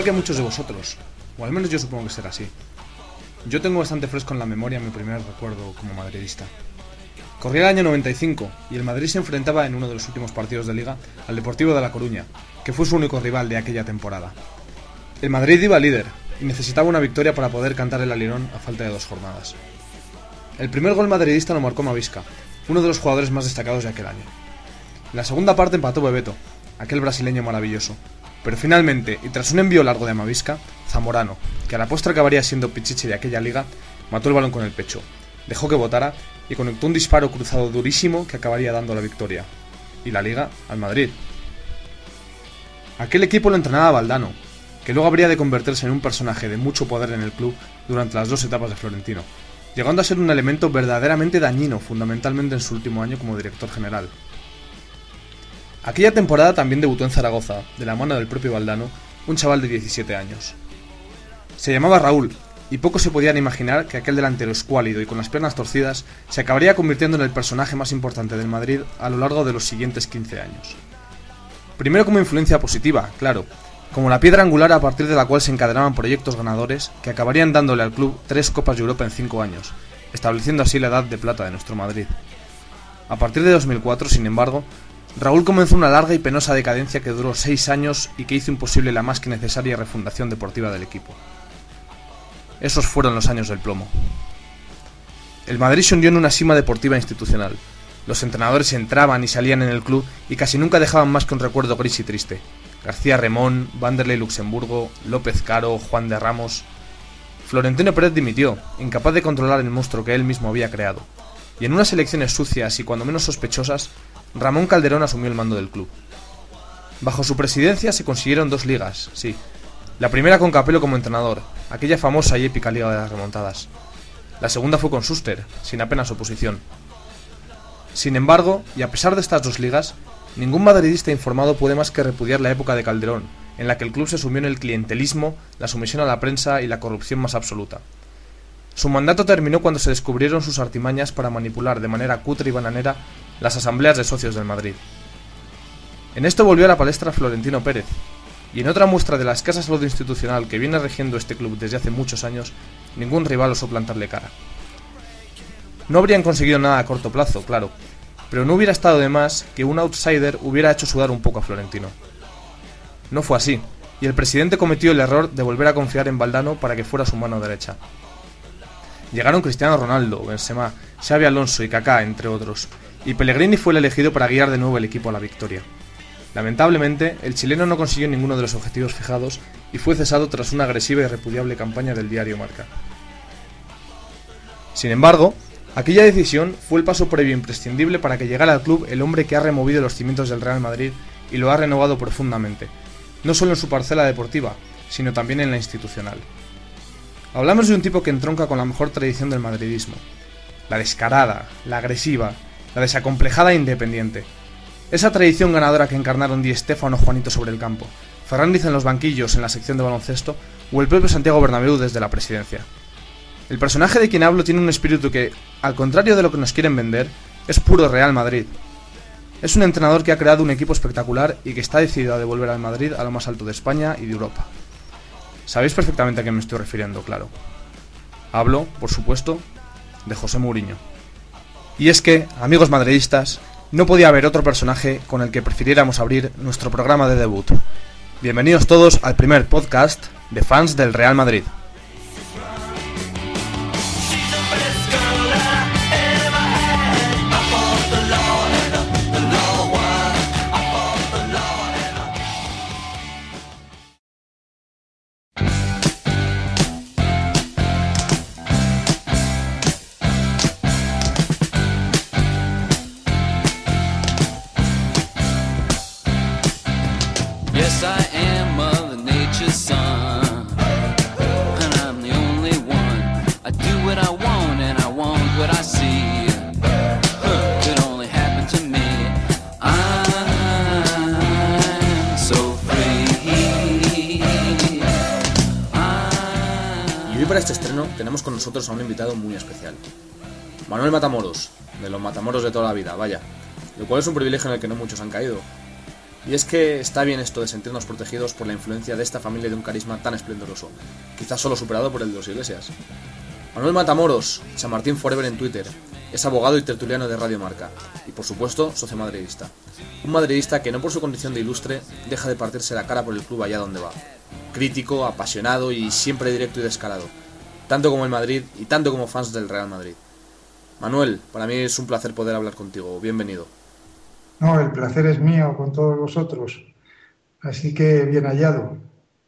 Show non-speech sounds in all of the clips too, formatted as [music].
igual que muchos de vosotros, o al menos yo supongo que será así. Yo tengo bastante fresco en la memoria mi primer recuerdo como madridista. Corría el año 95 y el Madrid se enfrentaba en uno de los últimos partidos de liga al Deportivo de La Coruña, que fue su único rival de aquella temporada. El Madrid iba líder y necesitaba una victoria para poder cantar el alirón a falta de dos jornadas. El primer gol madridista lo marcó Mavisca, uno de los jugadores más destacados de aquel año. En la segunda parte empató Bebeto, aquel brasileño maravilloso, pero finalmente, y tras un envío largo de Amavisca, Zamorano, que a la postre acabaría siendo pichiche de aquella liga, mató el balón con el pecho, dejó que votara y conectó un disparo cruzado durísimo que acabaría dando la victoria. Y la liga al Madrid. Aquel equipo lo entrenaba Valdano, que luego habría de convertirse en un personaje de mucho poder en el club durante las dos etapas de Florentino, llegando a ser un elemento verdaderamente dañino fundamentalmente en su último año como director general. Aquella temporada también debutó en Zaragoza, de la mano del propio Valdano, un chaval de 17 años. Se llamaba Raúl, y pocos se podían imaginar que aquel delantero escuálido y con las piernas torcidas se acabaría convirtiendo en el personaje más importante del Madrid a lo largo de los siguientes 15 años. Primero como influencia positiva, claro, como la piedra angular a partir de la cual se encadenaban proyectos ganadores que acabarían dándole al club tres Copas de Europa en cinco años, estableciendo así la edad de plata de nuestro Madrid. A partir de 2004, sin embargo, Raúl comenzó una larga y penosa decadencia que duró seis años y que hizo imposible la más que necesaria refundación deportiva del equipo. Esos fueron los años del plomo. El Madrid se hundió en una cima deportiva institucional. Los entrenadores entraban y salían en el club y casi nunca dejaban más que un recuerdo gris y triste. García Remón, Vanderlei Luxemburgo, López Caro, Juan de Ramos. Florentino Pérez dimitió, incapaz de controlar el monstruo que él mismo había creado. Y en unas elecciones sucias y cuando menos sospechosas, Ramón Calderón asumió el mando del club. Bajo su presidencia se consiguieron dos ligas, sí. La primera con Capello como entrenador, aquella famosa y épica liga de las remontadas. La segunda fue con Suster, sin apenas oposición. Sin embargo, y a pesar de estas dos ligas, ningún madridista informado puede más que repudiar la época de Calderón, en la que el club se sumió en el clientelismo, la sumisión a la prensa y la corrupción más absoluta. Su mandato terminó cuando se descubrieron sus artimañas para manipular de manera cutre y bananera las asambleas de socios del Madrid. En esto volvió a la palestra Florentino Pérez, y en otra muestra de la escasa salud institucional que viene regiendo este club desde hace muchos años, ningún rival osó plantarle cara. No habrían conseguido nada a corto plazo, claro, pero no hubiera estado de más que un outsider hubiera hecho sudar un poco a Florentino. No fue así, y el presidente cometió el error de volver a confiar en Valdano para que fuera su mano derecha. Llegaron Cristiano Ronaldo, Benzema, Xavi Alonso y Kaká, entre otros, y Pellegrini fue el elegido para guiar de nuevo el equipo a la victoria. Lamentablemente, el chileno no consiguió ninguno de los objetivos fijados y fue cesado tras una agresiva y repudiable campaña del diario Marca. Sin embargo, aquella decisión fue el paso previo imprescindible para que llegara al club el hombre que ha removido los cimientos del Real Madrid y lo ha renovado profundamente, no solo en su parcela deportiva, sino también en la institucional. Hablamos de un tipo que entronca con la mejor tradición del madridismo, la descarada, la agresiva, la desacomplejada e independiente. Esa tradición ganadora que encarnaron Di Stefano Juanito sobre el campo, Fernández en los banquillos en la sección de baloncesto o el propio Santiago Bernabéu desde la presidencia. El personaje de quien hablo tiene un espíritu que, al contrario de lo que nos quieren vender, es puro Real Madrid. Es un entrenador que ha creado un equipo espectacular y que está decidido a devolver al Madrid a lo más alto de España y de Europa. Sabéis perfectamente a qué me estoy refiriendo, claro. Hablo, por supuesto, de José Mourinho. Y es que, amigos madridistas, no podía haber otro personaje con el que prefiriéramos abrir nuestro programa de debut. Bienvenidos todos al primer podcast de fans del Real Madrid. Este estreno tenemos con nosotros a un invitado muy especial. Manuel Matamoros, de los Matamoros de toda la vida, vaya. Lo cual es un privilegio en el que no muchos han caído. Y es que está bien esto de sentirnos protegidos por la influencia de esta familia de un carisma tan esplendoroso, quizás solo superado por el de los Iglesias. Manuel Matamoros, San Martín Forever en Twitter, es abogado y tertuliano de Radio Marca, y por supuesto, socio madridista. Un madridista que no por su condición de ilustre deja de partirse la cara por el club allá donde va. Crítico, apasionado y siempre directo y descarado, tanto como el Madrid y tanto como fans del Real Madrid. Manuel, para mí es un placer poder hablar contigo. Bienvenido. No, el placer es mío con todos vosotros. Así que bien hallado.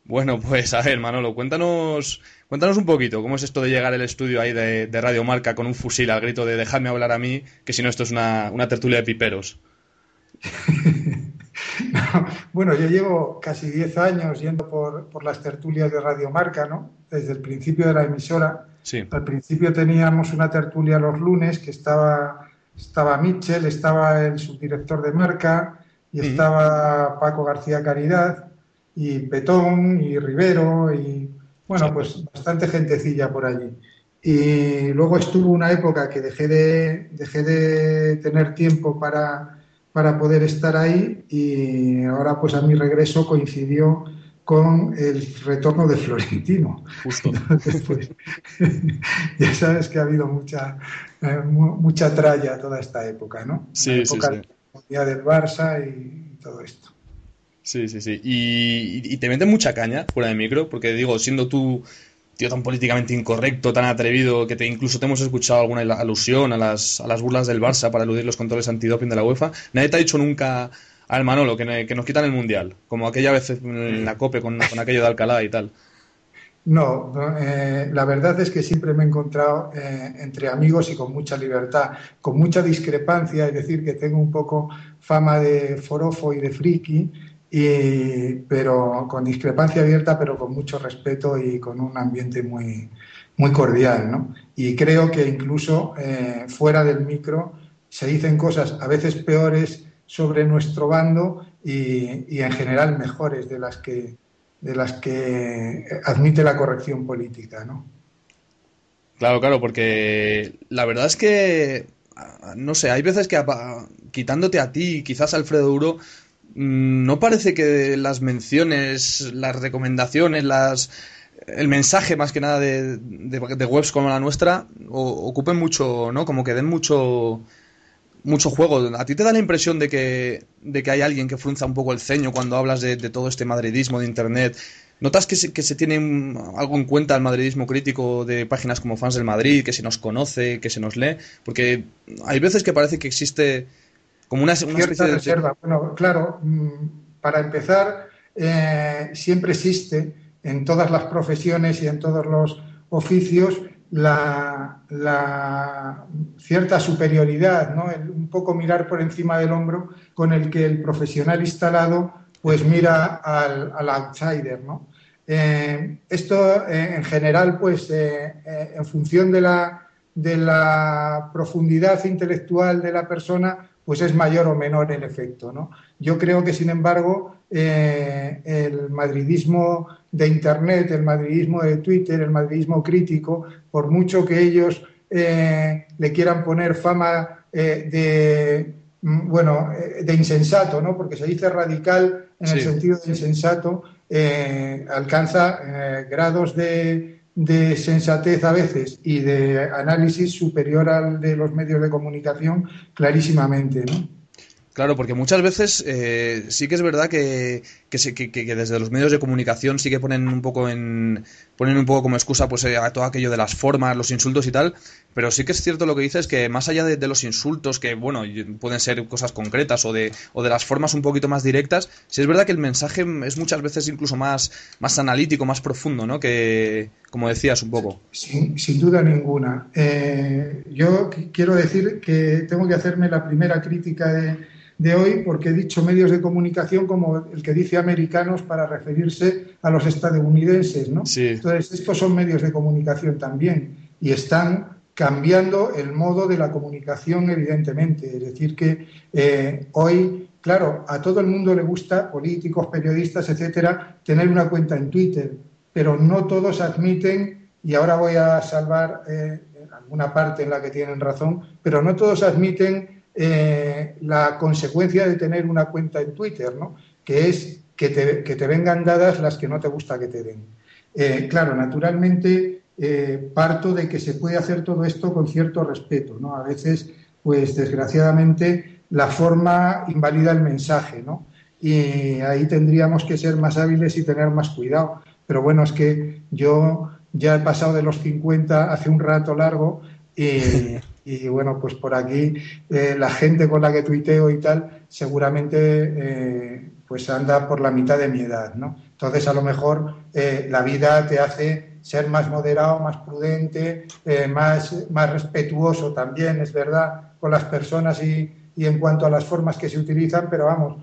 Bueno, pues a ver, Manolo, cuéntanos, cuéntanos un poquito cómo es esto de llegar al estudio ahí de, Radio Marca con un fusil al grito de dejadme hablar a mí, que si no esto es una, tertulia de piperos. [laughs] [laughs] bueno, yo llevo casi 10 años yendo por, por, las tertulias de Radio Marca, ¿no? Desde el principio de la emisora. Sí. Al principio teníamos una tertulia los lunes que estaba estaba Mitchell, estaba el subdirector de marca y estaba Paco García Caridad y Petón y Rivero y bueno, pues bastante gentecilla por allí. Y luego estuvo una época que dejé de, dejé de tener tiempo para, para poder estar ahí y ahora pues a mi regreso coincidió con el retorno de Florentino. Justo. Pues, [laughs] ya sabes que ha habido mucha, eh, mucha tralla toda esta época, ¿no? Sí, sí, sí. del Barça y todo esto. Sí, sí, sí. Y, te meten mucha caña fuera de micro, porque digo, siendo tú tío tan políticamente incorrecto, tan atrevido, que te incluso te hemos escuchado alguna alusión a las, a las burlas del Barça para eludir los controles antidoping de la UEFA, nadie te ha dicho nunca al Manolo, que, que, nos quitan el Mundial, como aquella vez en la COPE con, aquello de Alcalá y tal. No, eh, la verdad es que siempre me he encontrado eh, entre amigos y con mucha libertad, con mucha discrepancia, es decir, que tengo un poco fama de forofo y de friki, y, pero con discrepancia abierta, pero con mucho respeto y con un ambiente muy, muy cordial. ¿no? Y creo que incluso eh, fuera del micro se dicen cosas a veces peores sobre nuestro bando y, en general mejores de las que de las que admite la corrección política, ¿no? Claro, claro, porque la verdad es que no sé, hay veces que quitándote a ti, quizás Alfredo Duro, no parece que las menciones, las recomendaciones, las el mensaje más que nada de, de, webs como la nuestra ocupen mucho, ¿no? Como que den mucho mucho juego. ¿A ti te da la impresión de que, de que hay alguien que frunza un poco el ceño cuando hablas de, todo este madridismo de Internet? ¿Notas que se, que se tiene algo en cuenta el madridismo crítico de páginas como Fans del Madrid, que se nos conoce, que se nos lee? Porque hay veces que parece que existe como una, una especie de... reserva. Bueno, claro, mm, para empezar, eh, siempre existe en todas las profesiones y en todos los oficios la, cierta superioridad, ¿no? un poco mirar por encima del hombro con el que el profesional instalado pues mira al, outsider. ¿no? Eh, esto eh, en general, pues en función de la, de la profundidad intelectual de la persona, pues es mayor o menor el efecto. ¿no? Yo creo que, sin embargo, el madridismo de Internet, el madridismo de Twitter, el madridismo crítico, por mucho que ellos eh, le quieran poner fama eh, de, mm, bueno, eh, de insensato, ¿no? porque se dice radical en el sentido de insensato, alcanza grados de, de sensatez a veces y de análisis superior al de los medios de comunicación clarísimamente. ¿no? Claro, porque muchas veces eh, sí que es verdad que, que, que, desde los medios de comunicación sí que ponen un poco en ponen un poco como excusa pues eh, a todo aquello de las formas, los insultos y tal, pero sí que es cierto lo que dices que más allá de, los insultos que bueno pueden ser cosas concretas o de o de las formas un poquito más directas, sí es verdad que el mensaje es muchas veces incluso más más analítico, más profundo, ¿no? Que como decías un poco. Sin, sin duda ninguna. Eh, yo quiero decir que tengo que hacerme la primera crítica de de hoy porque he dicho medios de comunicación como el que dice americanos para referirse a los estadounidenses, ¿no? Entonces, estos son medios de comunicación también y están cambiando el modo de la comunicación, evidentemente. Es decir, que eh, hoy, claro, a todo el mundo le gusta, políticos, periodistas, etcétera, tener una cuenta en Twitter, pero no todos admiten y ahora voy a salvar eh, alguna parte en la que tienen razón, pero no todos admiten eh, la consecuencia de tener una cuenta en Twitter, ¿no? que es que te, que te vengan dadas las que no te gusta que te den. Eh, claro, naturalmente parto de que se puede hacer todo esto con cierto respeto. ¿no? A veces, pues desgraciadamente, la forma invalida el mensaje, ¿no? Y ahí tendríamos que ser más hábiles y tener más cuidado. Pero bueno, es que yo ya he pasado de los 50 hace un rato largo y, [laughs] bueno, pues por aquí eh, la gente con la que tuiteo y tal seguramente eh, pues anda por la mitad de mi edad, ¿no? Entonces a lo mejor eh, la vida te hace ser más moderado, más prudente, más, más respetuoso también, es verdad, con las personas y, y en cuanto a las formas que se utilizan, pero vamos,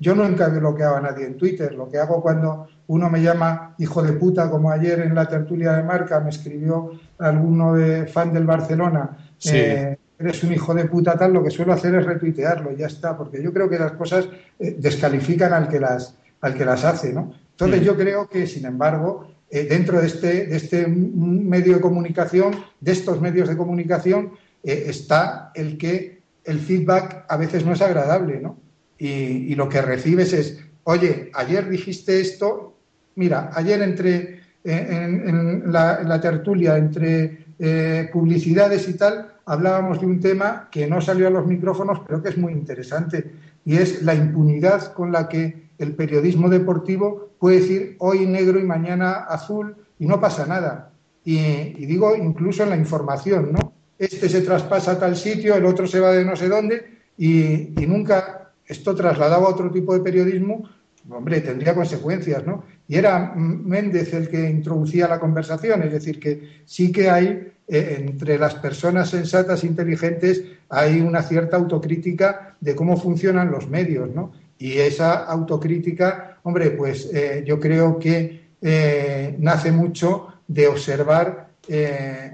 yo nunca bloqueado a nadie en Twitter. Lo que hago cuando uno me llama hijo de puta, como ayer en la tertulia de marca me escribió alguno de fan del Barcelona, eh, eres un hijo de puta tal, lo que suelo hacer es retuitearlo y ya está, porque yo creo que las cosas eh, descalifican al que las, al que las hace, ¿no? Entonces yo creo que, sin embargo, eh, dentro de este, de este medio de comunicación, de estos medios de comunicación, está el que el feedback a veces no es agradable, ¿no? y, lo que recibes es, oye, ayer dijiste esto, mira, ayer entre en, la, tertulia, entre eh, publicidades y tal, hablábamos de un tema que no salió a los micrófonos, pero que es muy interesante, y es la impunidad con la que el periodismo deportivo puede decir hoy negro y mañana azul y no pasa nada. Y, digo incluso en la información, ¿no? Este se traspasa a tal sitio, el otro se va de no sé dónde y, y nunca esto trasladaba a otro tipo de periodismo, hombre, tendría consecuencias, ¿no? Y era Méndez el que introducía la conversación, es decir, que sí que hay eh, entre las personas sensatas e inteligentes hay una cierta autocrítica de cómo funcionan los medios, ¿no? Y esa autocrítica, hombre, pues eh, yo creo que eh, nace mucho de observar el,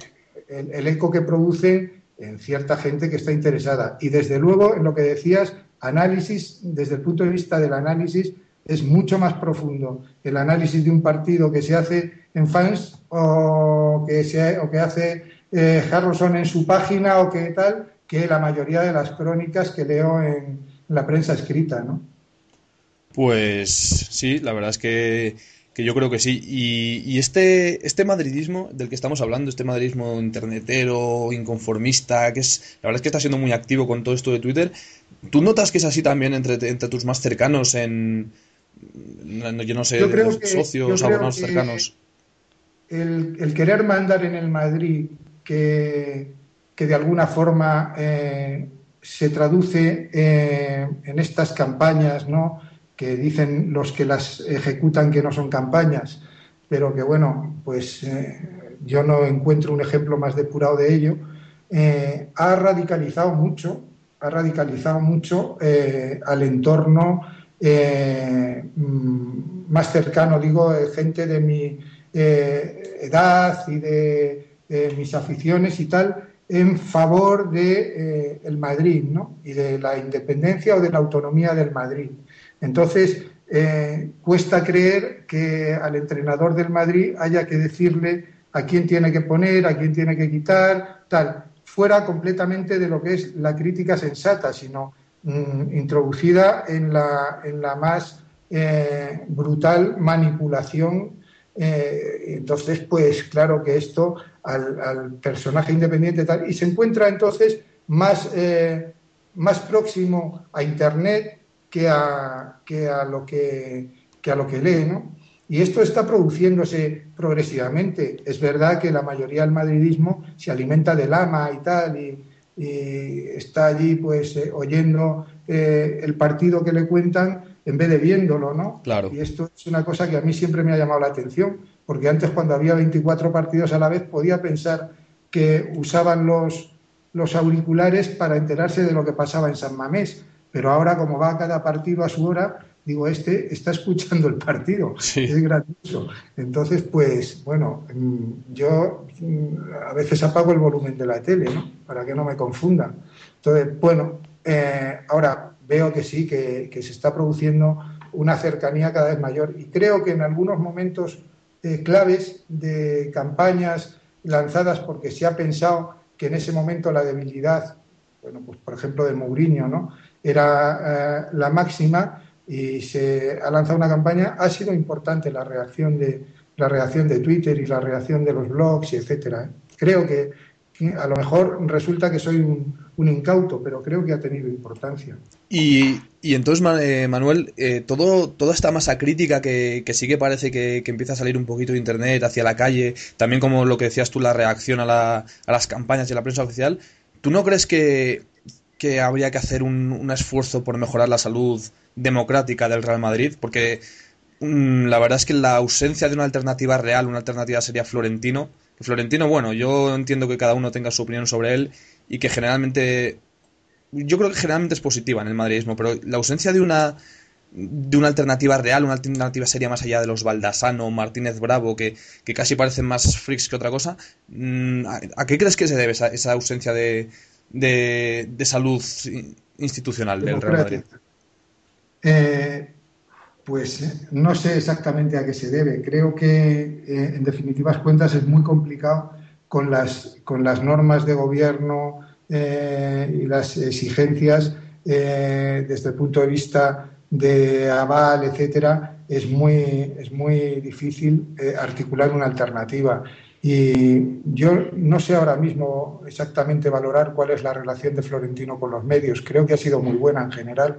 el eco que produce en cierta gente que está interesada. Y desde luego, en lo que decías, análisis, desde el punto de vista del análisis, es mucho más profundo el análisis de un partido que se hace en fans o que, se, o que hace eh, Harrison en su página o que tal, que la mayoría de las crónicas que leo en la prensa escrita, ¿no? Pues sí, la verdad es que que yo creo que sí. Y, este, este madridismo del que estamos hablando, este madridismo internetero, inconformista, que es, la verdad es que está siendo muy activo con todo esto de Twitter. ¿Tú notas que es así también entre, entre tus más cercanos en, yo no sé, los socios, algunos cercanos? El, querer mandar en el Madrid que, que de alguna forma eh, se traduce eh, en estas campañas, ¿no? que dicen los que las ejecutan que no son campañas, pero que bueno, pues eh, yo no encuentro un ejemplo más depurado de ello, eh, ha radicalizado mucho, ha radicalizado mucho eh, al entorno mm, más cercano, digo, gente de mi edad y de, mis aficiones y tal, en favor de el Madrid, ¿no? Y de la independencia o de la autonomía del Madrid. Entonces, eh, cuesta creer que al entrenador del Madrid haya que decirle a quién tiene que poner, a quién tiene que quitar, tal, fuera completamente de lo que es la crítica sensata, sino mm, introducida en la, en la más eh, brutal manipulación. Eh, entonces, pues claro que esto al, personaje independiente tal, y se encuentra entonces más, más próximo a Internet que a, que a, lo, que, a lo que lee, ¿no? Y esto está produciéndose progresivamente. Es verdad que la mayoría del madridismo se alimenta del ama y tal, y, está allí pues eh, oyendo eh, el partido que le cuentan en vez de viéndolo, ¿no? Claro. Y esto es una cosa que a mí siempre me ha llamado la atención, porque antes cuando había 24 partidos a la vez podía pensar que usaban los, los auriculares para enterarse de lo que pasaba en San Mamés pero ahora, como va cada partido a su hora, digo, este está escuchando el partido. Es gracioso. Entonces, pues, bueno, mm, yo mm, a veces apago el volumen de la tele, ¿no? Para que no me confunda. Entonces, bueno, eh, ahora veo que sí, que, se está produciendo una cercanía cada vez mayor y creo que en algunos momentos eh, claves de campañas lanzadas porque se ha pensado que en ese momento la debilidad, bueno, pues por ejemplo de Mourinho, ¿no? Era eh, la máxima y se ha lanzado una campaña, ha sido importante la reacción de la reacción de Twitter y la reacción de los blogs, etcétera. ¿eh? Creo que, a lo mejor resulta que soy un, incauto, pero creo que ha tenido importancia. Y, entonces, eh, Manuel, eh, todo, toda esta masa crítica que, que sí que parece que, empieza a salir un poquito de Internet hacia la calle, también como lo que decías tú, la reacción a, la, a las campañas de la prensa oficial, ¿tú no crees que, que habría que hacer un, un esfuerzo por mejorar la salud democrática del Real Madrid, porque mm, la verdad es que la ausencia de una alternativa real, una alternativa sería Florentino. Florentino, bueno, yo entiendo que cada uno tenga su opinión sobre él y que generalmente, yo creo que generalmente es positiva en el madridismo, pero la ausencia de una de una alternativa real, una alternativa seria más allá de los Baldasano, Martínez Bravo, que, casi parecen más freaks que otra cosa, mm, ¿a, qué crees que se debe esa, esa ausencia de, de, de salud institucional del Real Madrid? Eh, pues eh, no sé exactamente a qué se debe. Creo que, eh, en definitivas cuentas, es muy complicado con las, con las normas de gobierno y las exigencias desde el punto de vista de aval, etcétera, es muy, es muy difícil articular una alternativa. Y yo no sé ahora mismo exactamente valorar cuál es la relación de Florentino con los medios. Creo que ha sido muy buena en general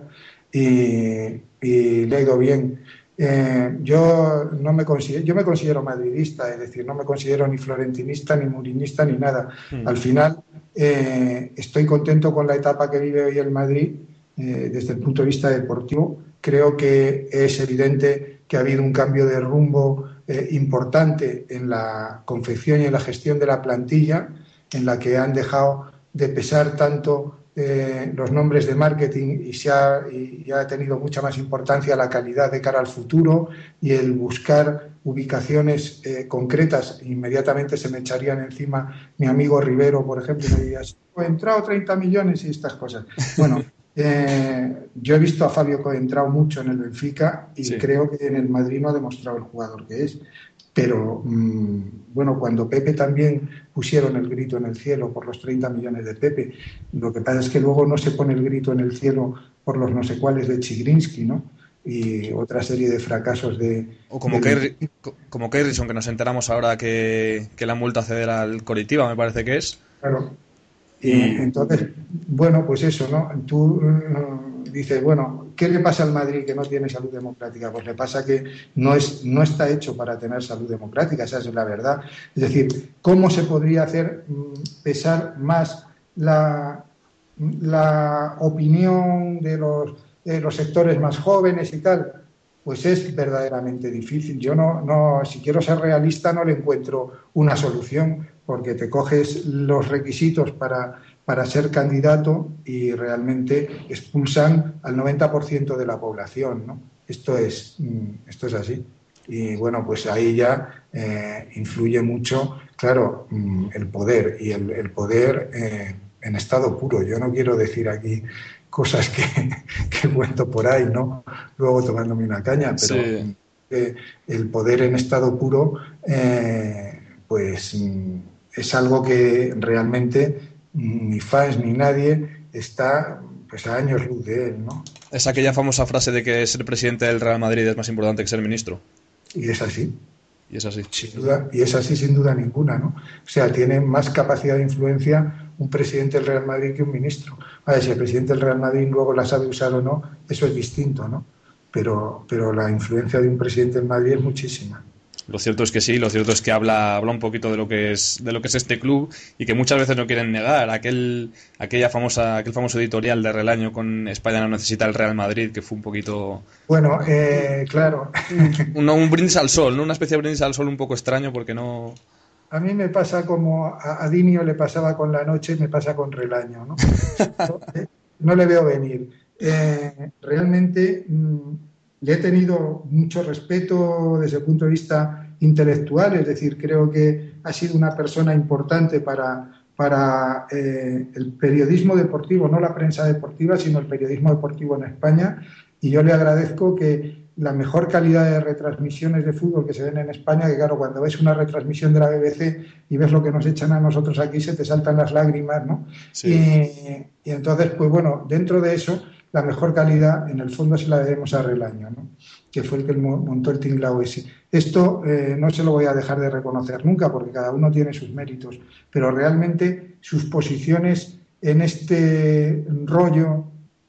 y, le ha ido bien. Eh, yo no me considero, yo me considero madridista, es decir, no me considero ni florentinista, ni murinista, ni nada. Hmm. Al final eh, estoy contento con la etapa que vive hoy el Madrid eh, desde el punto de vista deportivo. Creo que es evidente que ha habido un cambio de rumbo importante en la confección y en la gestión de la plantilla, en la que han dejado de pesar tanto eh, los nombres de marketing y, se ha, y, ha tenido mucha más importancia la calidad de cara al futuro y el buscar ubicaciones eh, concretas. Inmediatamente se me echarían encima mi amigo Rivero, por ejemplo, y me diría, he entrado 30 millones y estas cosas. Bueno, eh, yo he visto a Fabio entrado mucho en el Benfica y creo que en el Madrid no ha demostrado el jugador que es. Pero mm, bueno, cuando Pepe también pusieron el grito en el cielo por los 30 millones de Pepe, lo que pasa es que luego no se pone el grito en el cielo por los no sé cuáles de Chigrinsky, ¿no? Y otra serie de fracasos de. O como, que, como que nos enteramos ahora que, que la multa ceder al Coritiba, me parece que es. Claro. Y entonces, bueno, pues eso, ¿no? Tú eh, dices, bueno, ¿qué le pasa al Madrid que no tiene salud democrática? Pues le pasa que no, es, no está hecho para tener salud democrática, esa es la verdad. Es decir, ¿cómo se podría hacer mm, pesar más la, la opinión de los, de los sectores más jóvenes y tal? Pues es verdaderamente difícil. Yo no, no, si quiero ser realista, no le encuentro una solución porque te coges los requisitos para, para ser candidato y realmente expulsan al 90% de la población. ¿no? Esto, es, mm, esto es así. Y bueno, pues ahí ya eh, influye mucho, claro, mm, el poder y el, poder eh, en estado puro. Yo no quiero decir aquí cosas que, [laughs] que cuento por ahí, ¿no? Luego tomándome una caña, pero eh, el poder en estado puro, pues mm, es algo que realmente ni fans ni nadie está pues a años luz de él, ¿no? Es aquella famosa frase de que ser presidente del Real Madrid es más importante que ser ministro. Y es así. Y es así. Sin duda, y es así sin duda ninguna, ¿no? O sea, tiene más capacidad de influencia un presidente del Real Madrid que un ministro. si el presidente del Real Madrid luego la sabe usar o no, eso es distinto, ¿no? Pero, pero la influencia de un presidente del Madrid es muchísima. Lo cierto es que sí, lo cierto es que habla, habla un poquito de lo que es, de lo que es este club y que muchas veces no quieren negar. Aquel, aquella famosa, aquel famoso editorial de Relaño con España no necesita el Real Madrid, que fue un poquito. Bueno, eh, claro. [laughs] Un, un brindis al sol, ¿no? Una especie de brindis al sol un poco extraño porque no. A mí me pasa como a, Dinio le pasaba con la noche, me pasa con Relaño, ¿no? [laughs] no, le veo venir. Eh, realmente. Mm, le he tenido mucho respeto desde el punto de vista intelectual, es decir, creo que ha sido una persona importante para, para eh, el periodismo deportivo, no la prensa deportiva, sino el periodismo deportivo en España, y yo le agradezco que la mejor calidad de retransmisiones de fútbol que se ven en España, que claro, cuando ves una retransmisión de la BBC y ves lo que nos echan a nosotros aquí, se te saltan las lágrimas, ¿no? Y, entonces, pues bueno, dentro de eso, la mejor calidad en el fondo se la debemos a Relaño, ¿no? que fue el que montó el tinglao ese. Esto eh, no se lo voy a dejar de reconocer nunca, porque cada uno tiene sus méritos, pero realmente sus posiciones en este rollo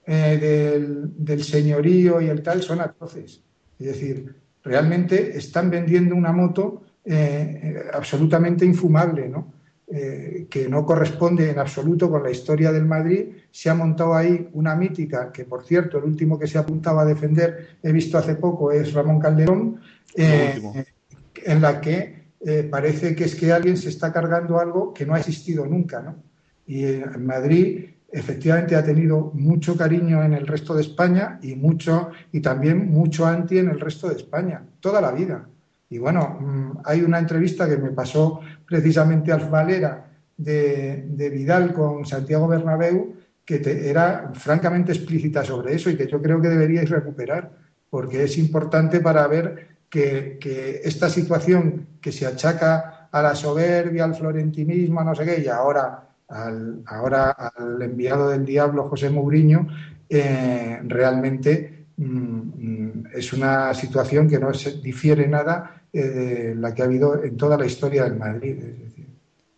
eh, del, señorío y el tal son atroces. Es decir, realmente están vendiendo una moto eh, absolutamente infumable, ¿no? Eh, que no corresponde en absoluto con la historia del Madrid. Se ha montado ahí una mítica, que por cierto, el último que se apuntaba a defender, he visto hace poco, es Ramón Calderón, en la que parece que es que alguien se está cargando algo que no ha existido nunca. ¿no? Y en Madrid efectivamente ha tenido mucho cariño en el resto de España y mucho y también mucho anti en el resto de España, toda la vida. Y bueno, mm, hay una entrevista que me pasó precisamente Alf Valera de, de Vidal con Santiago Bernabéu que era francamente explícita sobre eso y que yo creo que deberíais recuperar, porque es importante para ver que, que esta situación que se achaca a la soberbia, al florentinismo, a no sé qué, y ahora al, ahora al enviado del diablo José Mourinho, eh, realmente mm, mm, es una situación que no se difiere nada eh, la que ha habido en toda la historia del Madrid.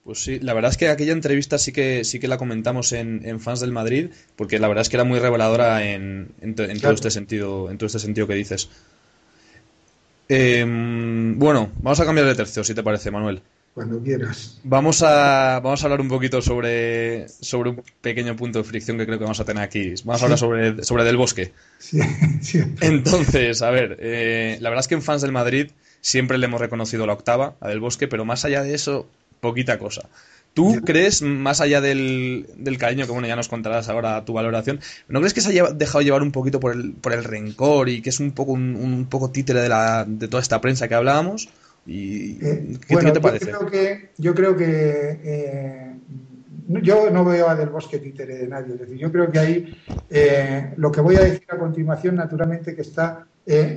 Pues sí, la verdad es que aquella entrevista sí que sí que la comentamos en, fans del Madrid, porque la verdad es que era muy reveladora en, todo este sentido, en todo este sentido que dices. Em, bueno, vamos a cambiar de tercio, si te parece, Manuel cuando quieras. Vamos a, vamos a hablar un poquito sobre, sobre un pequeño punto de fricción que creo que vamos a tener aquí. Vamos a hablar sobre, sobre Del Bosque. Sí, [laughs] Entonces, a ver, eh, la verdad es que en fans del Madrid siempre le hemos reconocido la octava a Del Bosque, pero más allá de eso, poquita cosa. ¿Tú crees, más allá del, del, cariño, que bueno, ya nos contarás ahora tu valoración, ¿no crees que se ha dejado llevar un poquito por el, por el rencor y que es un poco un, un poco títere de, la, de toda esta prensa que hablábamos? ¿Y eh, ¿qué, te parece? Yo creo que, yo, creo que eh, yo no veo a Del Bosque títere de nadie. Es decir, yo creo que ahí eh, lo que voy a decir a continuación, naturalmente, que está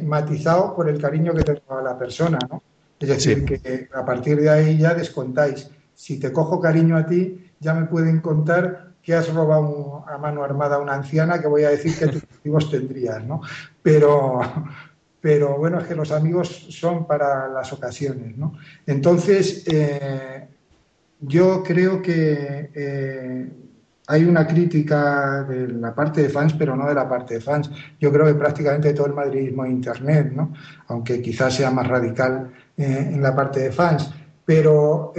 matizado por el cariño que tengo a la persona. ¿no? Es decir, que a partir de ahí ya descontáis. Si te cojo cariño a ti, ya me pueden contar que has robado a mano armada a una anciana, que voy a decir que tus [laughs] motivos tendrías, ¿no? Pero, pero bueno, es que los amigos son para las ocasiones, ¿no? Entonces, eh, yo creo que eh, hay una crítica de la parte de fans, pero no de la parte de fans. Yo creo que prácticamente todo el madridismo es Internet, ¿no? Aunque quizás sea más radical eh, en la parte de fans. Pero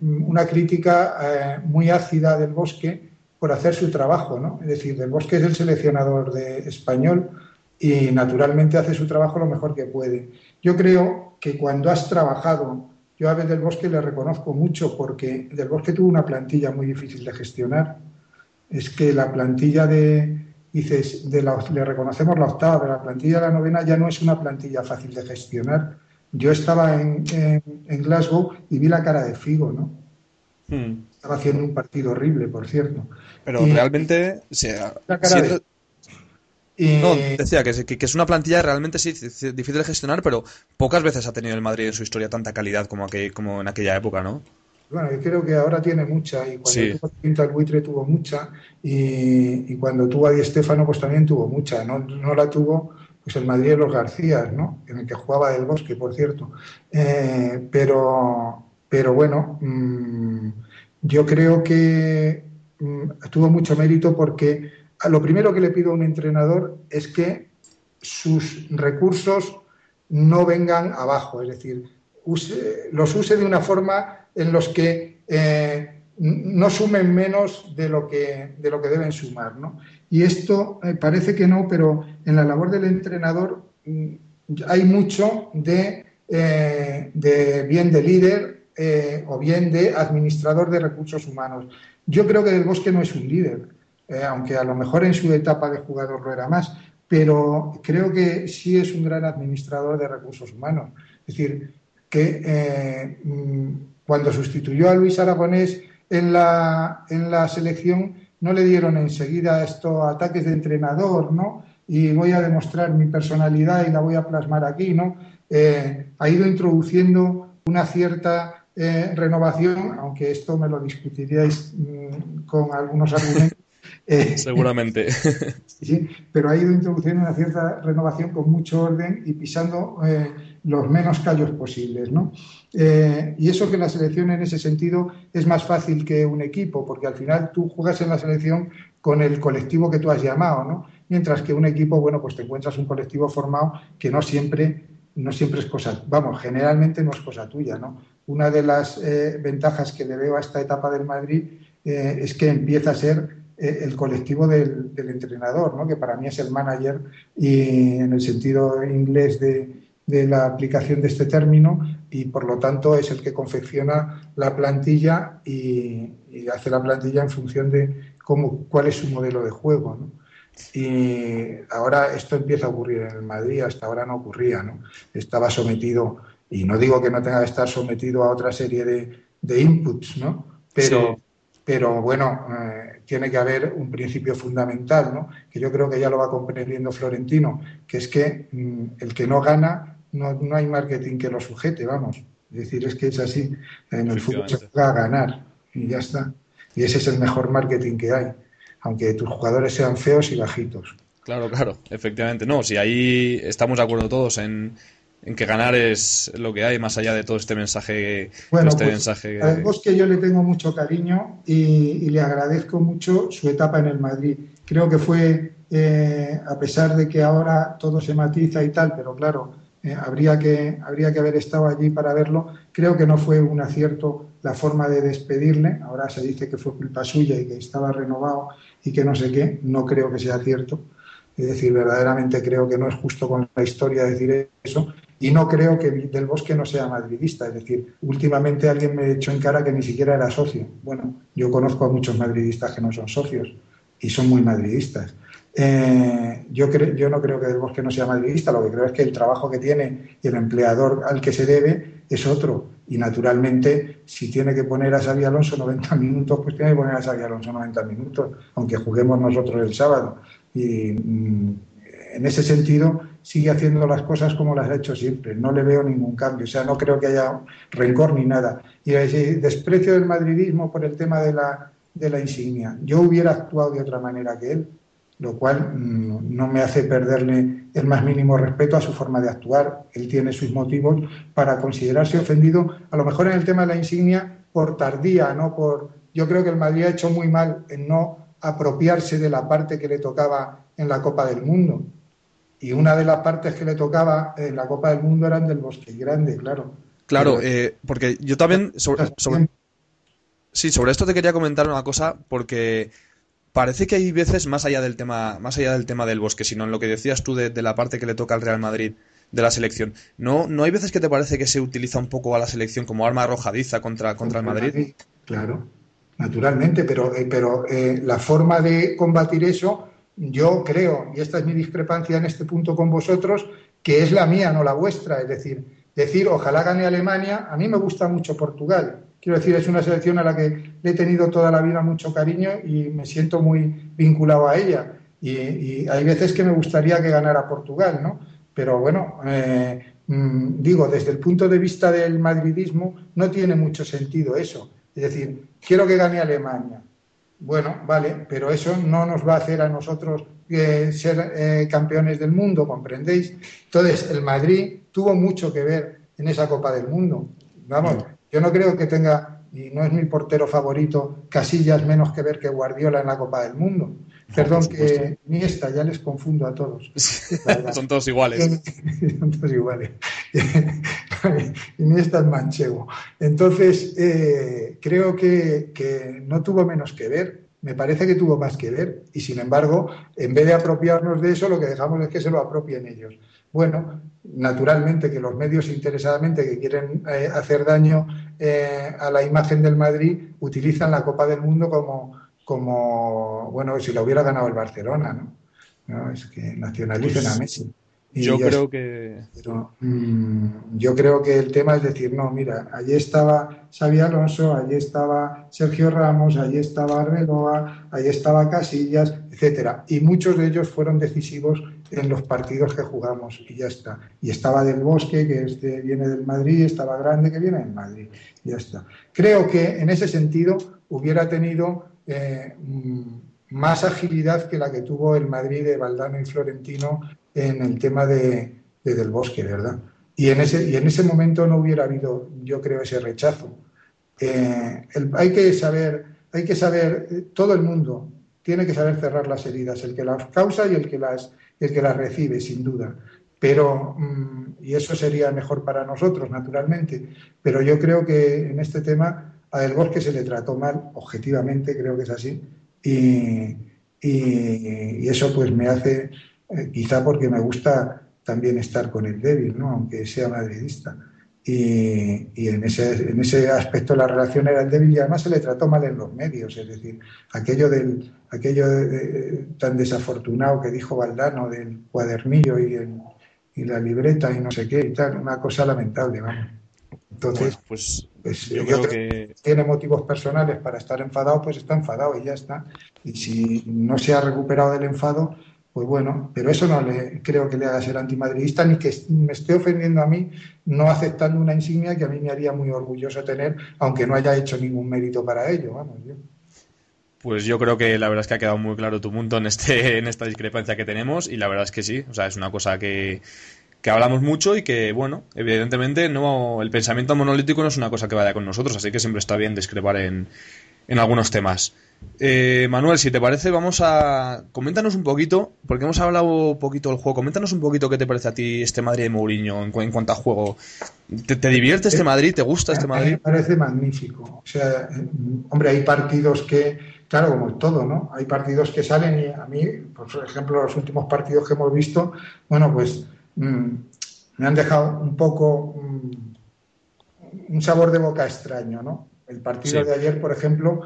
una crítica muy ácida del Bosque por hacer su trabajo, ¿no? Es decir, del Bosque es el seleccionador de español y naturalmente hace su trabajo lo mejor que puede. Yo creo que cuando has trabajado, yo a veces Del Bosque le reconozco mucho porque Del Bosque tuvo una plantilla muy difícil de gestionar. Es que la plantilla de, dices, de la, le reconocemos la octava, pero la plantilla de la novena ya no es una plantilla fácil de gestionar. Yo estaba en, en, Glasgow y vi la cara de Figo, ¿no? Hmm. Estaba haciendo un partido horrible, por cierto. Pero realmente, la cara de, no, decía que, es una plantilla realmente sí, difícil de gestionar, pero pocas veces ha tenido el Madrid en su historia tanta calidad como, como en aquella época, ¿no? Bueno, yo creo que ahora tiene mucha, y cuando tuvo Pinto al Buitre tuvo mucha, y, cuando tuvo a Di Stefano pues también tuvo mucha, no, no la tuvo pues el Madrid de los García, ¿no? En el que jugaba del Bosque, por cierto. Eh, pero, pero bueno, mm, yo creo que mm, tuvo mucho mérito porque lo primero que le pido a un entrenador es que sus recursos no vengan abajo, es decir, los use de una forma en los que eh, no sumen menos de lo que, de lo que deben sumar. ¿no? Y esto eh, parece que no, pero en la labor del entrenador mm, hay mucho de, eh, de bien de líder o bien de administrador de recursos humanos. Yo creo que Del Bosque no es un líder. Eh, aunque a lo mejor en su etapa de jugador lo era más, pero creo que sí es un gran administrador de recursos humanos. Es decir, que eh, mm, cuando sustituyó a Luis Aragonés en la, en la selección, no le dieron enseguida estos ataques de entrenador, ¿no? y voy a demostrar mi personalidad y la voy a plasmar aquí, ¿no? Eh, ha ido introduciendo una cierta renovación, aunque esto me lo discutiríais mm, con algunos argumentos. Eh, [laughs] Seguramente. sí, pero ha ido introduciendo una cierta renovación con mucho orden y pisando los menos callos posibles. ¿no? y eso que la selección en ese sentido es más fácil que un equipo, porque al final tú juegas en la selección con el colectivo que tú has llamado, ¿no? mientras que un equipo, bueno, pues te encuentras un colectivo formado que no siempre, no siempre es cosa, vamos, generalmente no es cosa tuya, ¿no? Una de las eh, ventajas que le veo a esta etapa del Madrid eh, es que empieza a ser eh, el colectivo del, entrenador, ¿no? que para mí es el manager y en el sentido inglés de, la aplicación de este término y por lo tanto es el que confecciona la plantilla y, hace la plantilla en función de cómo, cuál es su modelo de juego. Y ahora esto empieza a ocurrir en el Madrid, hasta ahora no ocurría, ¿no? Estaba sometido, y no digo que no tenga que estar sometido a otra serie de, inputs, ¿no? Pero, pero bueno, eh, tiene que haber un principio fundamental, ¿no? Que yo creo que ya lo va comprendiendo Florentino, que es que mm, el que no gana, no, no hay marketing que lo sujete, vamos. Es decir, es que es así. En el fútbol se juega a ganar y ya está. Y ese es el mejor marketing que hay aunque tus jugadores sean feos y bajitos. Claro, claro, efectivamente. No, si ahí estamos de acuerdo todos en, que ganar es lo que hay, más allá de todo este mensaje. Bueno, este pues, mensaje... que yo le tengo mucho cariño y, le agradezco mucho su etapa en el Madrid. Creo que fue, eh, a pesar de que ahora todo se matiza y tal, pero claro, eh, habría, que, habría que haber estado allí para verlo. Creo que no fue un acierto la forma de despedirle. Ahora se dice que fue culpa suya y que estaba renovado y que no sé qué. No creo que sea cierto. Es decir, verdaderamente creo que no es justo con la historia decir eso. Y no creo que Del Bosque no sea madridista. Es decir, últimamente alguien me echó en cara que ni siquiera era socio. Bueno, yo conozco a muchos madridistas que no son socios y son muy madridistas. Eh, yo, yo no creo que Del Bosque no sea madridista, lo que creo es que el trabajo que tiene y el empleador al que se debe es otro. Y naturalmente, si tiene que poner a Xavi Alonso 90 [laughs] minutos, pues tiene que poner a Xavi Alonso 90 minutos, aunque juguemos nosotros el sábado. Y mm, en ese sentido, sigue haciendo las cosas como las ha hecho siempre. No le veo ningún cambio. O sea, no creo que haya rencor ni nada. Y ese desprecio del madridismo por el tema de la, de la insignia. Yo hubiera actuado de otra manera que él lo cual mm, no me hace perderle el más mínimo respeto a su forma de actuar. Él tiene sus motivos para considerarse ofendido, a lo mejor en el tema de la insignia, por tardía, no por. Yo creo que el Madrid ha hecho muy mal en no apropiarse de la parte que le tocaba en la Copa del Mundo. Y una de las partes que le tocaba en la Copa del Mundo eran del Bosque Grande, claro. Claro, eh, porque yo también sí, sobre esto te quería comentar una cosa, porque parece que hay veces más allá del tema, más allá del tema del bosque, sino en lo que decías tú de, la parte que le toca al Real Madrid de la selección. ¿No, ¿No hay veces que te parece que se utiliza un poco a la selección como arma arrojadiza contra, contra el Madrid? Claro, naturalmente, pero, eh, pero eh, la forma de combatir eso, yo creo, y esta es mi discrepancia en este punto con vosotros, que es la mía, no la vuestra. Es decir, decir ojalá gane Alemania, a mí me gusta mucho Portugal, Quiero decir, es una selección a la que le he tenido toda la vida mucho cariño y me siento muy vinculado a ella. Y, hay veces que me gustaría que ganara Portugal, ¿no? Pero bueno, eh, mm, digo, desde el punto de vista del madridismo, no tiene mucho sentido eso. Es decir, quiero que gane Alemania. Bueno, vale, pero eso no nos va a hacer a nosotros eh, ser eh, campeones del mundo, ¿comprendéis? Entonces, el Madrid tuvo mucho que ver en esa Copa del Mundo. Vamos, yo no creo que tenga, y no es mi portero favorito, Casillas menos que ver que Guardiola en la Copa del Mundo. Perdón que ni esta, ya les confundo a todos. [laughs] Son todos iguales. [laughs] Son todos iguales. [laughs] ni esta es manchego. Entonces, eh, creo que, que no tuvo menos que ver me parece que tuvo más que ver y sin embargo, en vez de apropiarnos de eso, lo que dejamos es que se lo apropien ellos. Bueno, naturalmente que los medios interesadamente que quieren eh, hacer daño eh, a la imagen del Madrid utilizan la Copa del Mundo como, como, bueno, si la hubiera ganado el Barcelona, ¿no? Es que nacionalicen a Messi. yo creo que. Mm, yo creo que el tema es decir, no, mira, allí estaba Xavi Alonso, allí estaba Sergio Ramos, allí estaba Arbeloa, allí estaba Casillas, etcétera. Y muchos de ellos fueron decisivos en los partidos que jugamos y ya está. Y estaba Del Bosque, que este viene del Madrid, estaba Grande, que viene del Madrid, y ya está. Creo que en ese sentido hubiera tenido eh, mm, más agilidad que la que tuvo el Madrid de Valdano y Florentino en el tema de, Del Bosque, ¿verdad? Y en, ese, y en ese momento no hubiera habido, yo creo, ese rechazo. Eh, hay que saber, hay que saber, todo el mundo tiene que saber cerrar las heridas, el que las causa y el que las, el que las recibe, sin duda. Pero, mm, y eso sería mejor para nosotros, naturalmente, pero yo creo que en este tema a Del Bosque se le trató mal, objetivamente, creo que es así, y, eso pues me hace eh, quizá porque me gusta también estar con el débil, ¿no? aunque sea madridista. Y, y, en, ese, en ese aspecto la relación era el débil y además se le trató mal en los medios, es decir, aquello, del, aquello tan desafortunado que dijo Valdano del cuadernillo y, y, la libreta y no sé qué y tal, una cosa lamentable, vamos. Entonces, pues, pues, yo, creo que tiene motivos personales para estar enfadado, pues está enfadado y ya está. Y si no se ha recuperado del enfado, pues bueno, pero eso no le creo que le haga ser antimadridista ni que me esté ofendiendo a mí no aceptando una insignia que a mí me haría muy orgulloso tener, aunque no haya hecho ningún mérito para ello. Vamos, Pues yo creo que la verdad es que ha quedado muy claro tu punto en, este, en esta discrepancia que tenemos y la verdad es que sí, o sea, es una cosa que, que hablamos mucho y que, bueno, evidentemente no el pensamiento monolítico no es una cosa que vaya con nosotros, así que siempre está bien discrepar en, en algunos temas. Eh, Manuel, si te parece, vamos a. Coméntanos un poquito, porque hemos hablado un poquito del juego. Coméntanos un poquito qué te parece a ti este Madrid de Mourinho en, cuanto a juego. ¿Te, divierte este Madrid? ¿Te gusta este Madrid? Me parece magnífico. O sea, hombre, hay partidos que, claro, como todo, ¿no? Hay partidos que salen y a mí, por ejemplo, los últimos partidos que hemos visto, bueno, pues mm, me han dejado un poco mm, un sabor de boca extraño, ¿no? El partido de ayer, por ejemplo,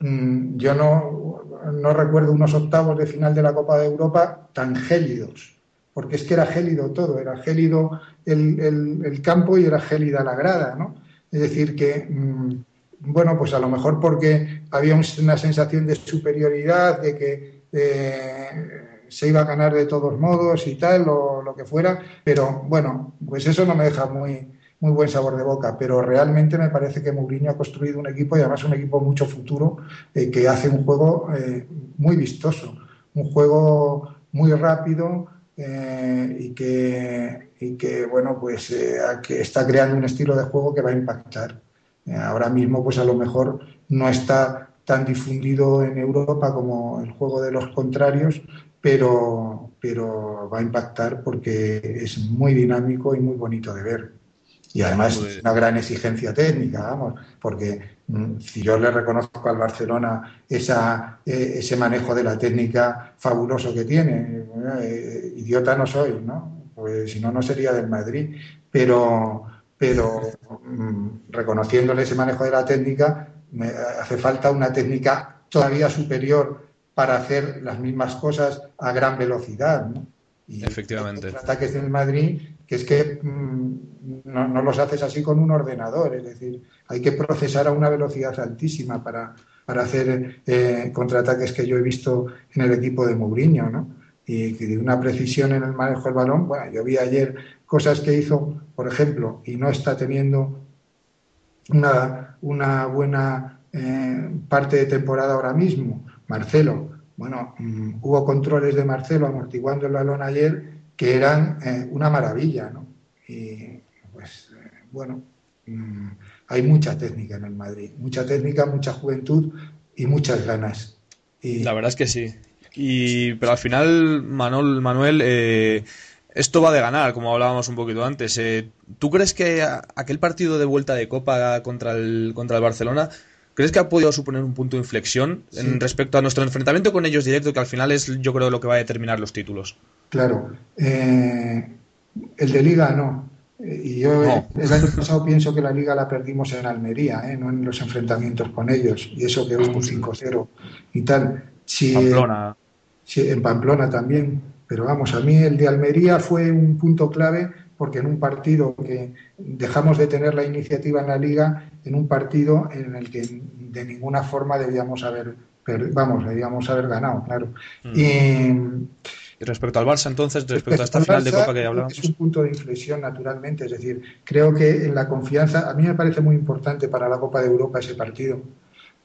mm, yo no, no, recuerdo unos octavos de final de la Copa de Europa tan gélidos, porque es que era gélido todo, era gélido el, campo y era gélida la grada, ¿no? Es decir, que, bueno, pues a lo mejor porque había una sensación de superioridad, de que eh, se iba a ganar de todos modos y tal, o lo que fuera, pero bueno, pues eso no me deja muy, muy buen sabor de boca, pero realmente me parece que Mourinho ha construido un equipo y además un equipo mucho futuro eh, que hace un juego eh, muy vistoso, un juego muy rápido eh, y, que, y que, bueno, pues que está creando un estilo de juego que va a impactar. ahora mismo, pues a lo mejor no está tan difundido en Europa como el juego de los contrarios, pero, pero va a impactar porque es muy dinámico y muy bonito de ver. Y además es una gran exigencia técnica, vamos, porque mm, si yo le reconozco al Barcelona esa, eh, ese manejo de la técnica fabuloso que tiene, eh, idiota no soy, ¿no? Pues si no, no sería del Madrid. Pero, pero mm, reconociéndole ese manejo de la técnica, me hace falta una técnica todavía superior para hacer las mismas cosas a gran velocidad, ¿no? Y Efectivamente. Los ataques del Madrid que es que mm, no, los haces así con un ordenador, es decir, hay que procesar a una velocidad altísima para, hacer eh, contraataques que yo he visto en el equipo de Mourinho, ¿no? Y de una precisión en el manejo del balón, bueno, yo vi ayer cosas que hizo, por ejemplo, y no está teniendo una, una buena eh, parte de temporada ahora mismo, Marcelo. Bueno, mm, hubo controles de Marcelo amortiguando el balón ayer que eran eh, una maravilla, ¿no? Y pues, eh, bueno, mm, hay mucha técnica en el Madrid, mucha técnica, mucha juventud y muchas ganas. Y... La verdad es que sí. Y, pero al final, Manuel, Manuel eh, esto va de ganar, como hablábamos un poquito antes. ¿Tú crees que aquel partido de vuelta de Copa contra el, contra el Barcelona ¿Crees que ha podido suponer un punto de inflexión en respecto a nuestro enfrentamiento con ellos directo, que al final es, yo creo, lo que va a determinar los títulos? Claro. Eh, el de Liga no. Eh, y yo el año pasado [laughs] pienso que la Liga la perdimos en Almería, ¿eh? no en los enfrentamientos con ellos. Y eso que hubo un 5-0 y tal. Pamplona. Sí, en Pamplona también. pero vamos, a mí el de Almería fue un punto clave porque en un partido que dejamos de tener la iniciativa en la liga, en un partido en el que de ninguna forma debíamos haber, vamos, debíamos haber ganado, claro. Mm. Y, respecto al Barça, entonces, respecto, a esta final de Copa que hablábamos. Es un punto de inflexión, naturalmente. Es decir, creo que en la confianza, a mí me parece muy importante para la Copa de Europa ese partido,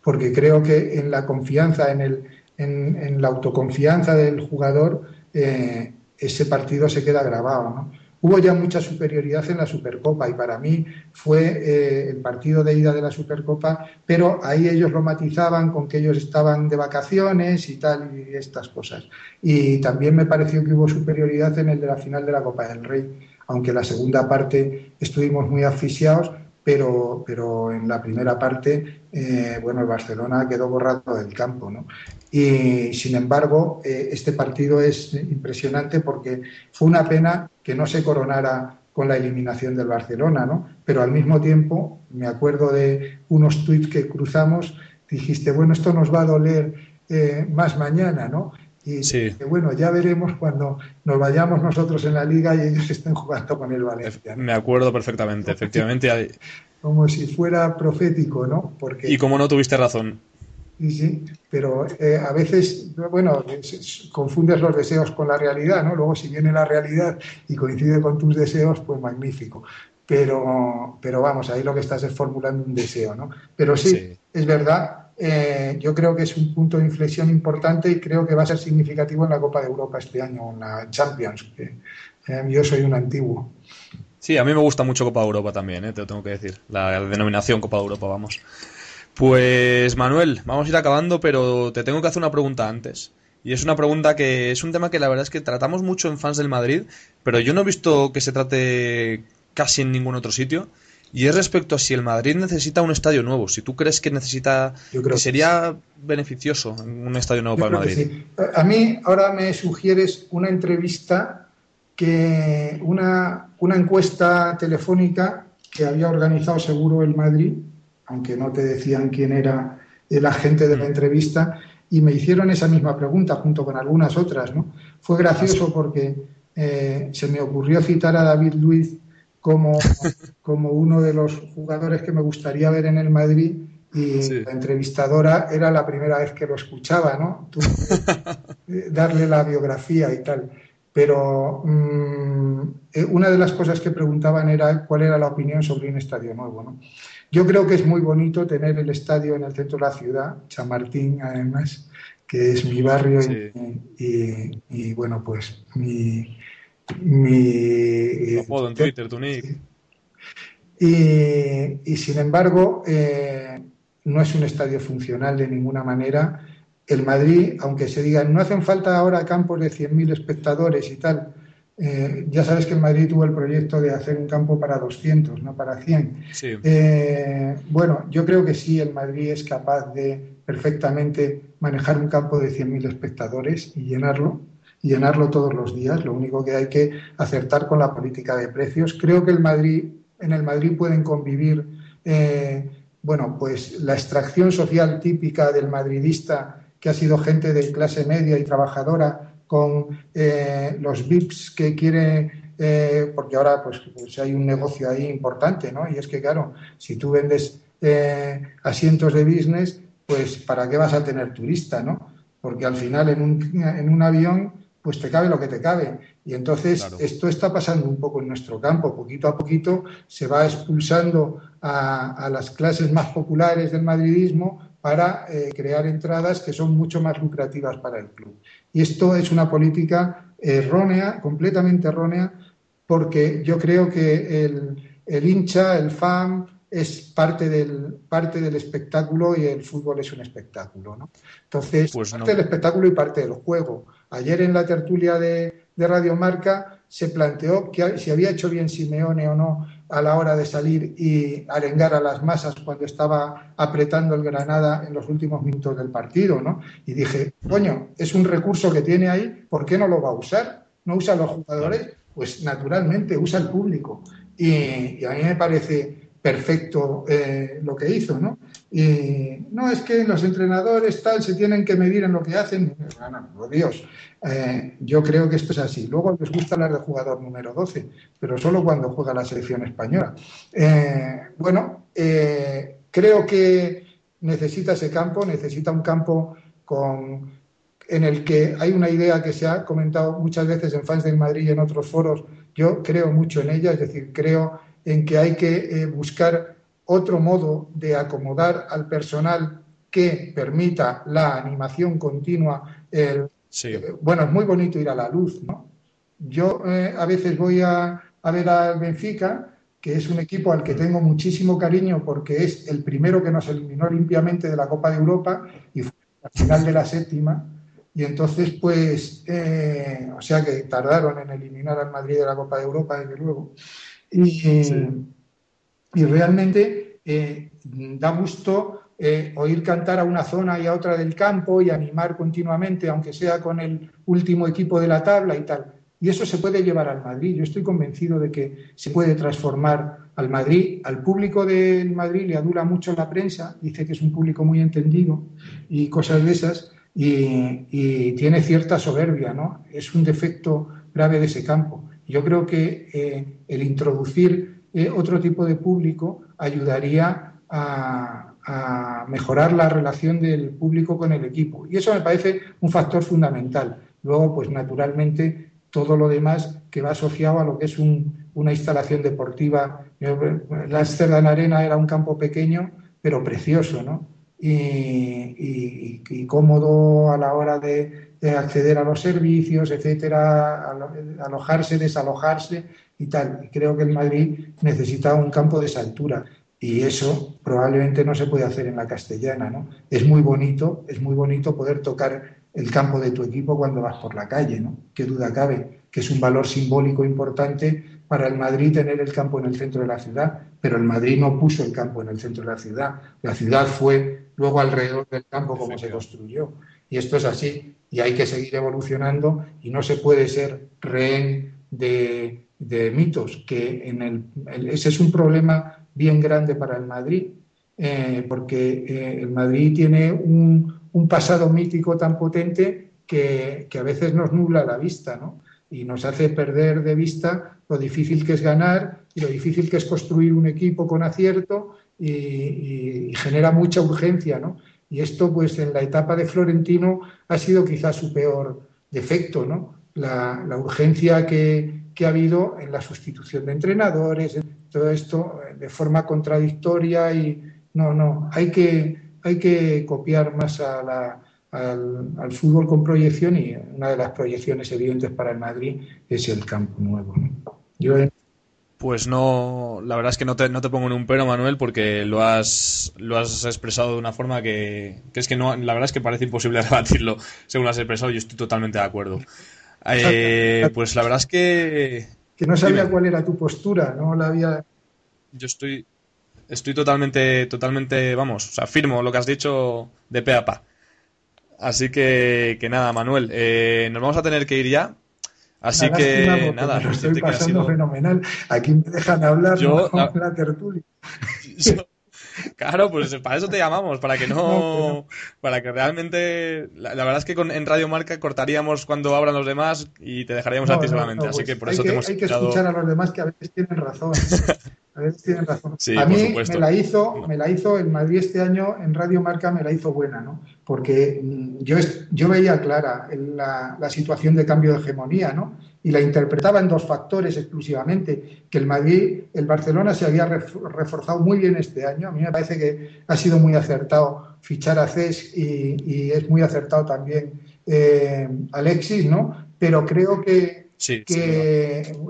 porque creo que en la confianza, en, el, en, la autoconfianza del jugador, eh, ese partido se queda grabado. ¿no? Hubo ya mucha superioridad en la Supercopa y para mí fue eh, el partido de ida de la Supercopa, pero ahí ellos lo matizaban con que ellos estaban de vacaciones y tal y estas cosas. Y también me pareció que hubo superioridad en el de la final de la Copa del Rey, aunque la segunda parte estuvimos muy asfixiados, pero, pero en la primera parte, eh, bueno, el Barcelona quedó borrado del campo, ¿no? Y sin embargo, eh, este partido es impresionante porque fue una pena que no se coronara con la eliminación del Barcelona, ¿no? Pero al mismo tiempo, me acuerdo de unos tuits que cruzamos, dijiste, bueno, esto nos va a doler eh, más mañana, ¿no? Y bueno, ya veremos cuando nos vayamos nosotros en la liga y ellos [laughs] estén jugando con el Valencia. Me acuerdo perfectamente, efectivamente. [laughs] Como si fuera profético, ¿no? Porque... Y como no tuviste razón. Sí, sí, pero eh, a veces, bueno, confundes los deseos con la realidad, ¿no? Luego si viene la realidad y coincide con tus deseos, pues magnífico. Pero, pero vamos, ahí lo que estás es formulando un deseo, ¿no? Pero sí, es verdad, eh, yo creo que es un punto de inflexión importante y creo que va a ser significativo en la Copa de Europa este año, en la Champions, que eh, yo soy un antiguo. Sí, a mí me gusta mucho Copa de Europa también, te lo tengo que decir. La denominación Copa de Europa, vamos. Pues Manuel, vamos a ir acabando, pero te tengo que hacer una pregunta antes. Y es una pregunta que es un tema que la verdad es que tratamos mucho en fans del Madrid, pero yo no he visto que se trate casi en ningún otro sitio. Y es respecto a si el Madrid necesita un estadio nuevo. Si tú crees que necesita, que sería beneficioso un estadio nuevo para el Madrid. A mí ahora me sugieres una entrevista que una, una encuesta telefónica que había organizado seguro el Madrid aunque no te decían quién era el agente de la mm. entrevista, y me hicieron esa misma pregunta junto con algunas otras. ¿no? Fue gracioso porque eh, se me ocurrió citar a David Luiz como, como uno de los jugadores que me gustaría ver en el Madrid y la entrevistadora era la primera vez que lo escuchaba, ¿no? Eh, darle la biografía y tal. Pero mm, eh, una de las cosas que preguntaban era cuál era la opinión sobre un estadio nuevo, ¿no? Yo creo que es muy bonito tener el estadio en el centro de la ciudad, Chamartín además, que es mi barrio y, bueno, pues mi... mi en Twitter, tu Y, sin embargo, eh, no es un estadio funcional de ninguna manera. El Madrid, aunque se diga, no hacen falta ahora campos de 100.000 espectadores y tal, eh, ya sabes que en Madrid tuvo el proyecto de hacer un campo para 200, no para 100. Eh, bueno, yo creo que sí, el Madrid es capaz de perfectamente manejar un campo de 100.000 espectadores y llenarlo, llenarlo todos los días. Lo único que hay que acertar con la política de precios. Creo que el Madrid, en el Madrid pueden convivir, eh, bueno, pues la extracción social típica del madridista, que ha sido gente de clase media y trabajadora, con eh, los VIPs que quiere, eh, porque ahora pues, pues, hay un negocio ahí importante, ¿no? Y es que, claro, si tú vendes asientos de business, pues ¿para qué vas a tener turista, no? Porque al final en un, en un avión pues te cabe lo que te cabe. Y entonces esto está pasando un poco en nuestro campo. Poquito a poquito se va expulsando a, a las clases más populares del madridismo para crear entradas que son mucho más lucrativas para el club. Y esto es una política errónea, completamente errónea, porque yo creo que el, hincha, el fan, es parte del, parte del espectáculo y el fútbol es un espectáculo. ¿no? Entonces, pues parte del espectáculo y parte del juego. Ayer en la tertulia de, de Radio Marca se planteó que si había hecho bien Simeone o no a la hora de salir y arengar a las masas cuando estaba apretando el Granada en los últimos minutos del partido, ¿no? Y dije, coño, es un recurso que tiene ahí, ¿por qué no lo va a usar? ¿No usa a los jugadores? Pues naturalmente usa el público. Y, a mí me parece perfecto eh, lo que hizo, ¿no? Y no es que los entrenadores tal se tienen que medir en lo que hacen. por Dios, eh, yo creo que esto es así. Luego les gusta hablar de jugador número 12, pero solo cuando juega la selección española. Eh, bueno, creo que necesita ese campo, necesita un campo con, en el que hay una idea que se ha comentado muchas veces en fans del Madrid y en otros foros. Yo creo mucho en ella, es decir, creo en que hay que eh, buscar otro modo de acomodar al personal que permita la animación continua. Eh, bueno, es muy bonito ir a la luz, ¿no? Yo eh, a veces voy a, ver al Benfica, que es un equipo al que tengo muchísimo cariño porque es el primero que nos eliminó limpiamente de la Copa de Europa y fue al final de la séptima. Y entonces, pues, o sea que tardaron en eliminar al Madrid de la Copa de Europa, desde luego. Y, realmente eh, da gusto eh, oír cantar a una zona y a otra del campo y animar continuamente, aunque sea con el último equipo de la tabla y tal. Y eso se puede llevar al Madrid. Yo estoy convencido de que se puede transformar al Madrid. Al público del Madrid le adula mucho la prensa, dice que es un público muy entendido y cosas de esas, y, y tiene cierta soberbia, ¿no? Es un defecto grave de ese campo. Yo creo que eh, el introducir eh, otro tipo de público ayudaría a, mejorar la relación del público con el equipo. Y eso me parece un factor fundamental. Luego, pues naturalmente, todo lo demás que va asociado a lo que es una instalación deportiva. La Amsterdam Arena era un campo pequeño, pero precioso, ¿no? Y cómodo a la hora de, acceder a los servicios, etcétera, alojarse, desalojarse y tal. Y creo que el Madrid necesita un campo de esa altura y eso probablemente no se puede hacer en la castellana, ¿no? Es muy bonito, es muy bonito poder tocar el campo de tu equipo cuando vas por la calle, ¿no? Qué duda cabe, que es un valor simbólico importante para el Madrid tener el campo en el centro de la ciudad, pero el Madrid no puso el campo en el centro de la ciudad. La ciudad fue luego alrededor del campo como se construyó. Y esto es así y hay que seguir evolucionando y no se puede ser rehén de, mitos, que en el, ese es un problema bien grande para el Madrid, eh, porque eh, el Madrid tiene un, pasado mítico tan potente que, a veces nos nubla la vista, ¿no? Y nos hace perder de vista lo difícil que es ganar y lo difícil que es construir un equipo con acierto y, genera mucha urgencia, ¿no? Y esto, pues en la etapa de Florentino ha sido quizás su peor defecto, ¿no? La, urgencia que, ha habido en la sustitución de entrenadores, todo esto eh, de forma contradictoria y no, no, hay que, hay que copiar más al, al, fútbol con proyección y una de las proyecciones evidentes para el Madrid es el campo nuevo. ¿no? Yo pues no, la verdad es que no te, no te pongo en un pero, Manuel, porque lo has, lo has expresado de una forma que, es que no, la verdad es que parece imposible [laughs] rebatirlo según lo has expresado. Yo estoy totalmente de acuerdo. Eh, pues la verdad es que. Que no sabía cuál era tu postura, no la había. Yo estoy, estoy totalmente, totalmente, vamos, o sea, firmo lo que has dicho de pe a pa. Así que, que nada, Manuel, eh, nos vamos a tener que ir ya. Así que nada, estoy pasando fenomenal. Aquí me dejan hablar yo, la... tertulia. [laughs] Claro, pues para eso te llamamos, para que no, [laughs] para que realmente, la, verdad es que con, en Radio Marca cortaríamos cuando hablan los demás y te dejaríamos a ti solamente, así pues que por eso te hemos Hay que escuchar a los demás que a veces tienen razón. [laughs] A veces tienen razón. a mí me la hizo, me la hizo el Madrid este año en Radio Marca me la hizo buena, ¿no? Porque mm, yo, yo veía clara la, la situación de cambio de hegemonía, ¿no? y la interpretaba en dos factores exclusivamente, que el Madrid, el Barcelona se había reforzado muy bien este año, a mí me parece que ha sido muy acertado fichar a CES y, es muy acertado también eh, Alexis, ¿no? Pero creo que, Sí,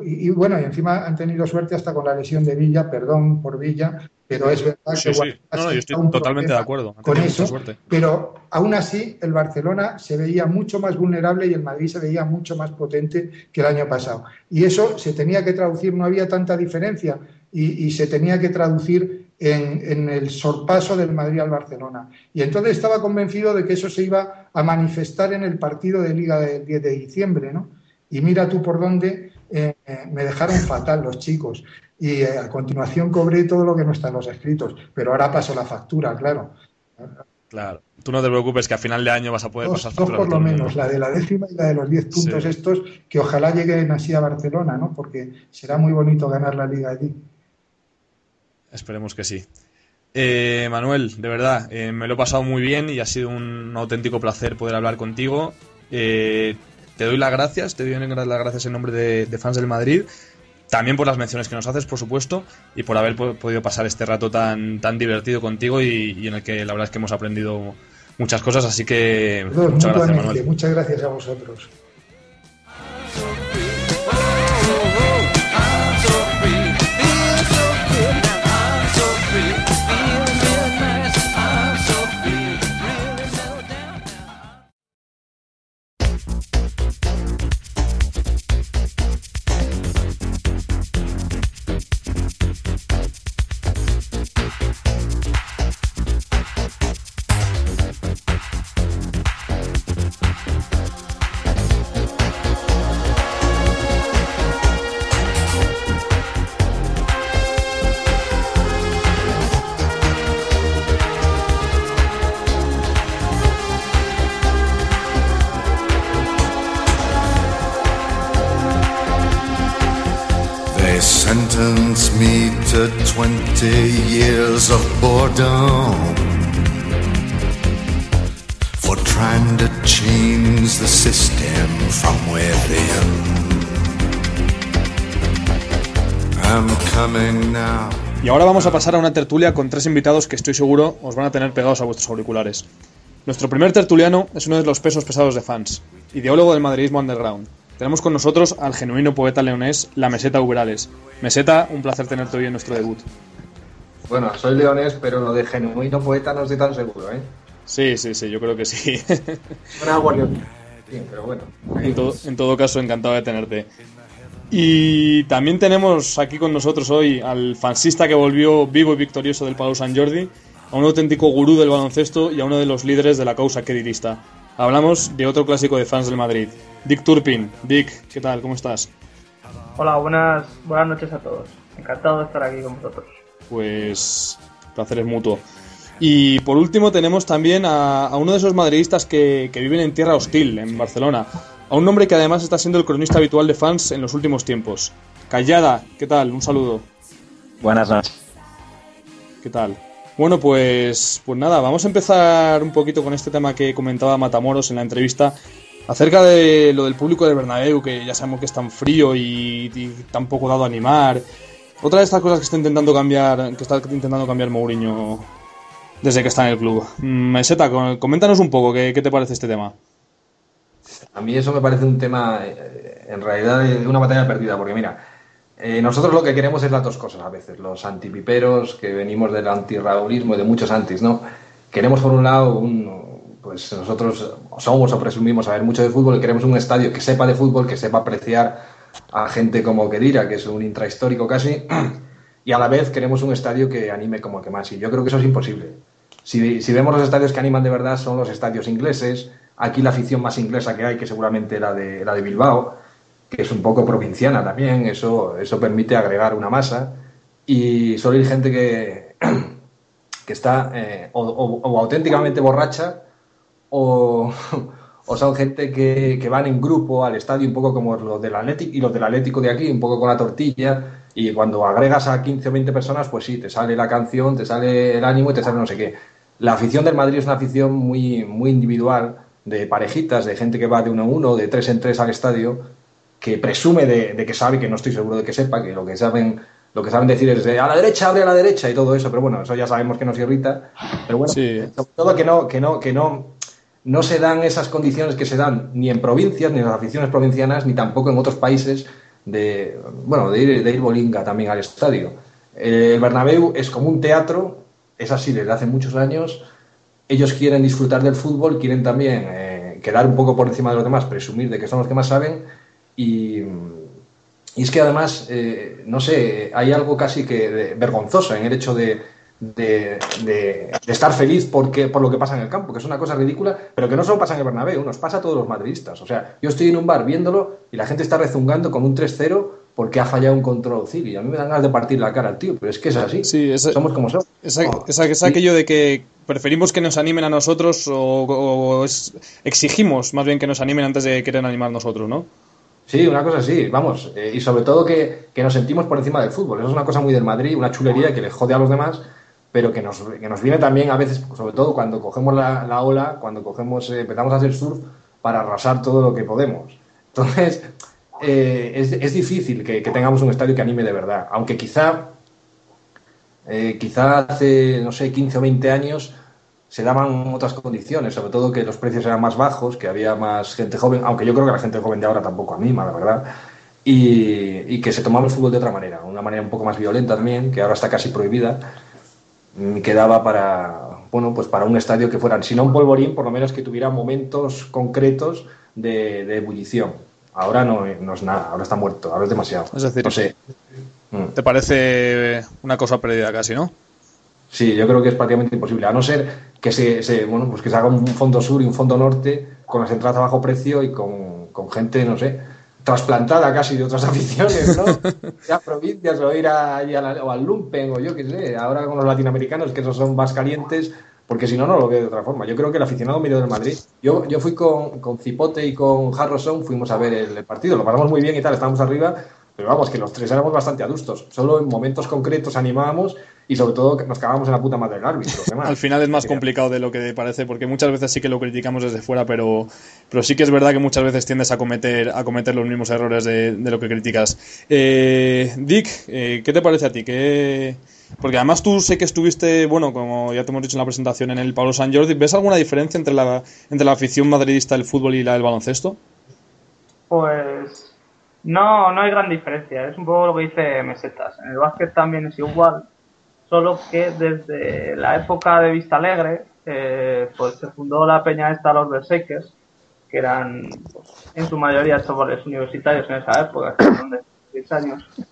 y, bueno, y encima han tenido suerte hasta con la lesión de Villa, perdón por Villa, pero es verdad que sí. No, no, yo estoy totalmente de acuerdo con eso. Pero aún así, el Barcelona se veía mucho más vulnerable y el Madrid se veía mucho más potente que el año pasado. Y eso se tenía que traducir, no había tanta diferencia, y, se tenía que traducir en, en, el sorpaso del Madrid al Barcelona. Y entonces estaba convencido de que eso se iba a manifestar en el partido de Liga del 10 de diciembre, ¿no? Y mira tú por dónde, eh, me dejaron fatal los chicos. Y eh, a continuación cobré todo lo que no está en los escritos, pero ahora paso la factura, claro. Claro. Tú no te preocupes que a final de año vas a poder pasar factura. Dos por lo menos, la de la décima y la de los diez puntos estos, que ojalá lleguen así a Barcelona, ¿no? Porque será muy bonito ganar la liga allí. Esperemos que sí. Eh, Manuel, de verdad, eh, me lo he pasado muy bien y ha sido un auténtico placer poder hablar contigo. Eh, te doy las gracias, te doy las gracias en nombre de, fans del Madrid, también por las menciones que nos haces, por supuesto, y por haber podido pasar este rato tan, tan divertido contigo y, en el que la verdad es que hemos aprendido muchas cosas, así que muchas gracias, Manuel. Muchas gracias a vosotros. Y ahora vamos a pasar a una tertulia con tres invitados que estoy seguro os van a tener pegados a vuestros auriculares. Nuestro primer tertuliano es uno de los pesos pesados de fans, ideólogo del madridismo underground. Tenemos con nosotros al genuino poeta leonés, la Meseta Uberales. Meseta, un placer tenerte hoy en nuestro debut. Bueno, soy leonés, pero lo de genuino poeta no estoy tan seguro, ¿eh? Sí, sí, sí, yo creo que sí. Una pero bueno. En todo, caso, encantado de tenerte. Y también tenemos aquí con nosotros hoy al fansista que volvió vivo y victorioso del Palau San Jordi, a un auténtico gurú del baloncesto y a uno de los líderes de la causa queridista. Hablamos de otro clásico de fans del Madrid, Dick Turpin. Dick, ¿qué tal? ¿Cómo estás? Hola, buenas, buenas noches a todos. Encantado de estar aquí con vosotros pues placer es mutuo. Y por último tenemos también a, uno de esos madridistas que, viven en tierra hostil, en Barcelona. A un hombre que además está siendo el cronista habitual de fans en los últimos tiempos. Callada, ¿qué tal? Un saludo. Buenas noches. ¿Qué tal? Bueno, pues, pues nada, vamos a empezar un poquito con este tema que comentaba Matamoros en la entrevista acerca de lo del público del Bernabéu, que ya sabemos que es tan frío y, y tan poco dado a animar otra de estas cosas que está intentando cambiar, que está intentando cambiar Mourinho desde que está en el club. Mm, Meseta, coméntanos un poco qué, te parece este tema. A mí eso me parece un tema, eh, en realidad, de una batalla perdida, porque mira, eh, nosotros lo que queremos es las dos cosas a veces, los antipiperos, que venimos del antirraulismo y de muchos antis, ¿no? Queremos, por un lado, un, pues nosotros somos o presumimos saber mucho de fútbol y queremos un estadio que sepa de fútbol, que sepa apreciar a gente como Kedira, que es un intrahistórico casi, [clears throat] y a la vez queremos un estadio que anime como que más. Y yo creo que eso es imposible. Si, vemos los estadios que animan de verdad, son los estadios ingleses. Aquí la afición más inglesa que hay, que seguramente la de, la de Bilbao, que es un poco provinciana también, eso, eso permite agregar una masa. Y solo hay gente que, [clears throat] que está eh, o auténticamente borracha o, [laughs] o son gente que, que, van en grupo al estadio un poco como los del Atlético y los del Atlético de aquí, un poco con la tortilla, y cuando agregas a 15 o 20 personas, pues sí, te sale la canción, te sale el ánimo y te sale no sé qué. La afición del Madrid es una afición muy, muy individual, de parejitas, de gente que va de uno en uno, de tres en tres al estadio, que presume de, que sabe, que no estoy seguro de que sepa, que lo que saben lo que saben decir es de a la derecha, abre a la derecha y todo eso, pero bueno, eso ya sabemos que nos irrita. Pero bueno, sobre todo que no, que no, que no, no se dan esas condiciones que se dan ni en provincias, ni en las aficiones provincianas, ni tampoco en otros países de, bueno, de ir, de ir bolinga también al estadio. El Bernabéu es como un teatro, es así desde hace muchos años. Ellos quieren disfrutar del fútbol, quieren también eh, quedar un poco por encima de los demás, presumir de que son los que más saben y, y es que además, eh, no sé, hay algo casi que vergonzoso en el hecho de, de, de, estar feliz porque, por lo que pasa en el campo, que es una cosa ridícula, pero que no solo pasa en el Bernabéu, nos pasa a todos los madridistas. O sea, yo estoy en un bar viéndolo y la gente está rezungando con un 3-0 porque ha fallado un control civil. Y a mí me dan ganas de partir la cara al tío, pero es que es así. somos como somos. Es, aquello de que preferimos que nos animen a nosotros o, exigimos más bien que nos animen antes de querer animar nosotros, ¿no? Sí, una cosa así, vamos. Eh, y sobre todo que, que, nos sentimos por encima del fútbol. Eso es una cosa muy del Madrid, una chulería que le jode a los demás pero que nos, que nos viene también a veces, sobre todo cuando cogemos la, la ola, cuando cogemos, eh, empezamos a hacer surf para arrasar todo lo que podemos. Entonces, eh, es, es, difícil que, que, tengamos un estadio que anime de verdad, aunque quizá, eh, quizá hace, no sé, 15 o 20 años se daban otras condiciones, sobre todo que los precios eran más bajos, que había más gente joven, aunque yo creo que la gente joven de ahora tampoco anima, la verdad, y, y que se tomaba el fútbol de otra manera, una manera un poco más violenta también, que ahora está casi prohibida quedaba para, bueno, pues para un estadio que fueran, si no un polvorín, por lo menos que tuviera momentos concretos de, ebullición. Ahora no, no, es nada, ahora está muerto, ahora es demasiado. Es decir, no sé. Mm. ¿te parece una cosa perdida casi, no? Sí, yo creo que es prácticamente imposible, a no ser que se, bueno, pues que se haga un fondo sur y un fondo norte con las entradas a bajo precio y con, con gente, no sé, trasplantada casi de otras [laughs] aficiones, ¿no? ya provincias o ir a, o al Lumpen o yo qué sé, ahora con los latinoamericanos que esos son más calientes, porque si no, no lo veo de otra forma. Yo creo que el aficionado medio del Madrid, yo, yo fui con, con Cipote y con Harrison, fuimos a ver el, partido, lo pasamos muy bien y tal, estábamos arriba, pero vamos, que los tres éramos bastante adustos, solo en momentos concretos animábamos y sobre todo nos cagamos en la puta madre del árbitro. [laughs] Al final es más complicado de lo que parece, porque muchas veces sí que lo criticamos desde fuera, pero, pero sí que es verdad que muchas veces tiendes a cometer, a cometer los mismos errores de, lo que criticas. Eh, Dick, eh, ¿qué te parece a ti? ¿Qué... Porque además tú sé que estuviste, bueno, como ya te hemos dicho en la presentación, en el Pablo San Jordi. ¿Ves alguna diferencia entre la, entre la afición madridista del fútbol y la del baloncesto? Pues no, no hay gran diferencia. Es un poco lo que dice Mesetas. En el básquet también es igual solo que desde la época de Vista Alegre, eh, pues se fundó la peña esta Los Berserkers, que eran pues, en su mayoría chavales universitarios en esa época, de 10 años,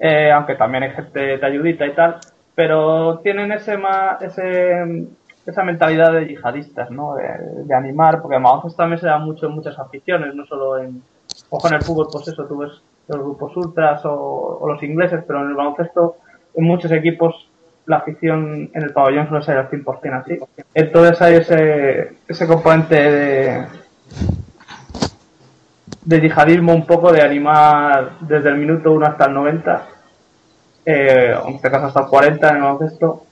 eh, aunque también hay gente de ayudita y tal, pero tienen ese, ese esa mentalidad de yihadistas, ¿no? De, animar, porque además también se da mucho en muchas aficiones, no solo en, ojo en el fútbol, pues eso, tú ves los grupos ultras o los ingleses, pero en el baloncesto en muchos equipos la afición en el pabellón suele ser al 100% así. Entonces hay ese, ese componente de, de yihadismo un poco, de animar desde el minuto 1 hasta el 90, eh, en este caso hasta el 40 en el baloncesto,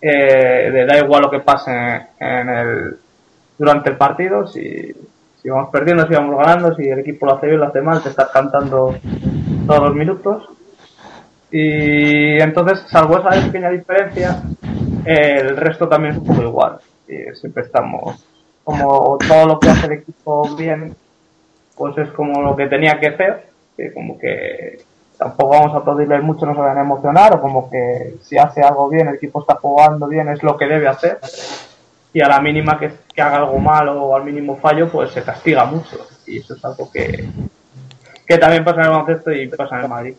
eh, de da igual lo que pase en el, durante el partido, si, si vamos perdiendo, si vamos ganando, si el equipo lo hace bien, lo hace mal, te estás cantando todos los minutos y entonces, salvo esa pequeña diferencia, el resto también es un poco igual. Y siempre estamos, como todo lo que hace el equipo bien, pues es como lo que tenía que hacer, que como que tampoco vamos a aplaudirle mucho, no se van a emocionar, o como que si hace algo bien, el equipo está jugando bien, es lo que debe hacer. Y a la mínima que, que haga algo mal o al mínimo fallo, pues se castiga mucho. Y eso es algo que, que también pasa en el baloncesto y pasa en el Madrid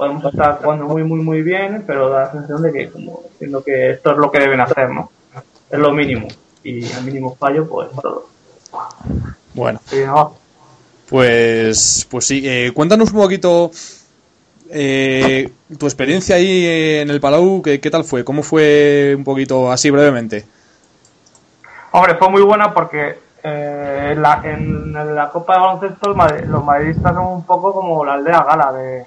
podemos estar jugando muy, muy, muy bien, pero da la sensación de que, como siendo que esto es lo que deben hacer, ¿no? Es lo mínimo. Y al mínimo fallo, pues todo. Bueno. Pues, pues sí, eh, cuéntanos un poquito eh, tu experiencia ahí en el Palau, ¿qué, ¿qué tal fue? ¿Cómo fue un poquito así brevemente? Hombre, fue muy buena porque eh, la, en la Copa de Baloncesto los madridistas son un poco como la aldea gala de,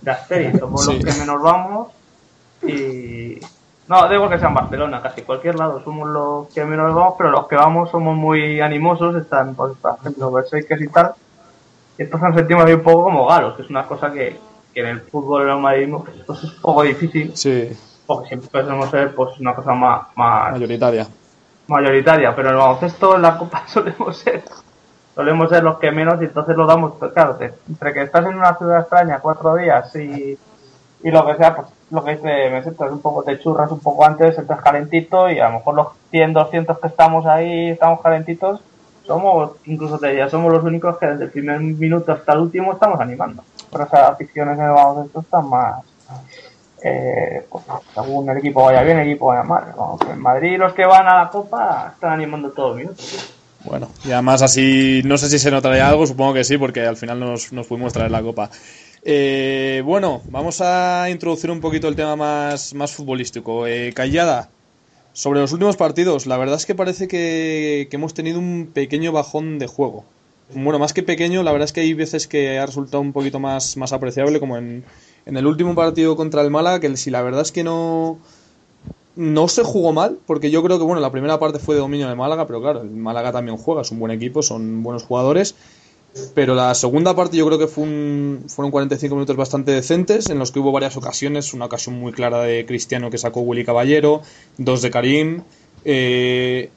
de Asterix, somos los que menos vamos y... No, digo que sea en Barcelona, casi cualquier lado, somos los que menos vamos, pero los que vamos somos muy animosos, están, pues, por ejemplo, Berserkers y tal, y entonces nos sentimos ahí un poco como galos, que es una cosa que, que en el fútbol, el madridismo, pues, pues, es un poco difícil, sí. porque siempre pensamos ser pues, una cosa más, más... Mayoritaria. Mayoritaria, pero en el baloncesto, en la Copa [laughs] solemos ser solemos ser los que menos y entonces lo damos, pues claro, entre que estás en una ciudad extraña cuatro días y, y lo que sea, pues lo que dice me siento es un poco te churras un poco antes, estás calentito y a lo mejor los 100, 200 que estamos ahí, estamos calentitos, somos, incluso te diría, somos los únicos que desde el primer minuto hasta el último estamos animando. Pero esas aficiones en el baloncesto están más, eh, pues, el equipo vaya bien, el equipo vaya mal. en Madrid los que van a la Copa están animando todo el Bueno, y además así, no sé si se notaría algo, supongo que sí, porque al final nos, nos pudimos traer la copa. Eh, bueno, vamos a introducir un poquito el tema más, más futbolístico. Eh, Callada, sobre los últimos partidos, la verdad es que parece que, hemos tenido un pequeño bajón de juego. Bueno, más que pequeño, la verdad es que hay veces que ha resultado un poquito más, más apreciable, como en, en el último partido contra el Málaga, que si la verdad es que no, no se jugó mal, porque yo creo que bueno, la primera parte fue de dominio de Málaga, pero claro, el Málaga también juega, es un buen equipo, son buenos jugadores. Pero la segunda parte yo creo que fue un, fueron 45 minutos bastante decentes, en los que hubo varias ocasiones, una ocasión muy clara de Cristiano que sacó Willy Caballero, dos de Karim, eh,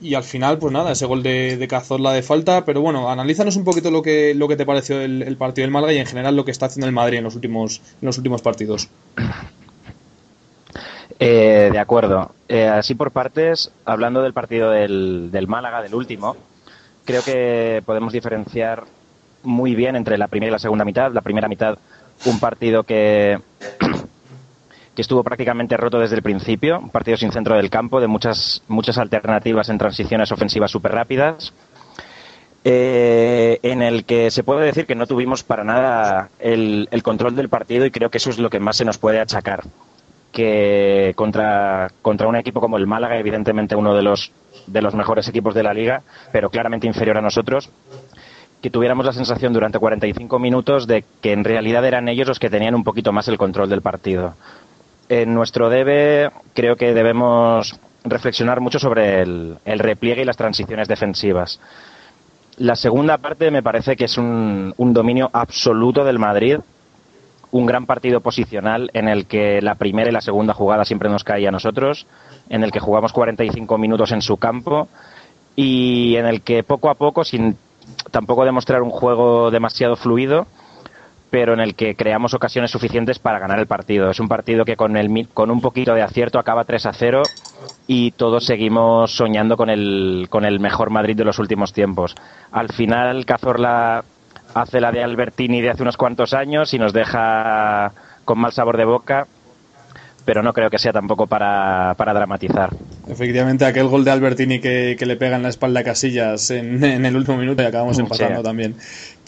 y al final, pues nada, ese gol de, de, Cazorla de falta, pero bueno, analízanos un poquito lo que, lo que te pareció el, partido del Málaga y en general lo que está haciendo el Madrid en los últimos, en los últimos partidos. Eh, de acuerdo. Eh, así por partes, hablando del partido del, del Málaga, del último, creo que podemos diferenciar muy bien entre la primera y la segunda mitad. La primera mitad, un partido que, que estuvo prácticamente roto desde el principio, un partido sin centro del campo, de muchas, muchas alternativas en transiciones ofensivas súper rápidas. Eh, en el que se puede decir que no tuvimos para nada el, el, control del partido y creo que eso es lo que más se nos puede achacar. Que contra, contra un equipo como el Málaga, evidentemente uno de los de los mejores equipos de la liga, pero claramente inferior a nosotros, que tuviéramos la sensación durante 45 minutos de que en realidad eran ellos los que tenían un poquito más el control del partido. En nuestro debe creo que debemos reflexionar mucho sobre el, repliegue y las transiciones defensivas. La segunda parte me parece que es un, un dominio absoluto del Madrid, un gran partido posicional en el que la primera y la segunda jugada siempre nos caía a nosotros, en el que jugamos 45 minutos en su campo y en el que poco a poco, sin tampoco demostrar un juego demasiado fluido, pero en el que creamos ocasiones suficientes para ganar el partido. Es un partido que con, el, con un poquito de acierto acaba 3 a 0 y todos seguimos soñando con el, con el mejor Madrid de los últimos tiempos. Al final, Cazorla hace la de Albertini de hace unos cuantos años y nos deja con mal sabor de boca pero no creo que sea tampoco para, dramatizar. Efectivamente, aquel gol de Albertini que, le pega en la espalda a Casillas en, el último minuto y acabamos empatando también.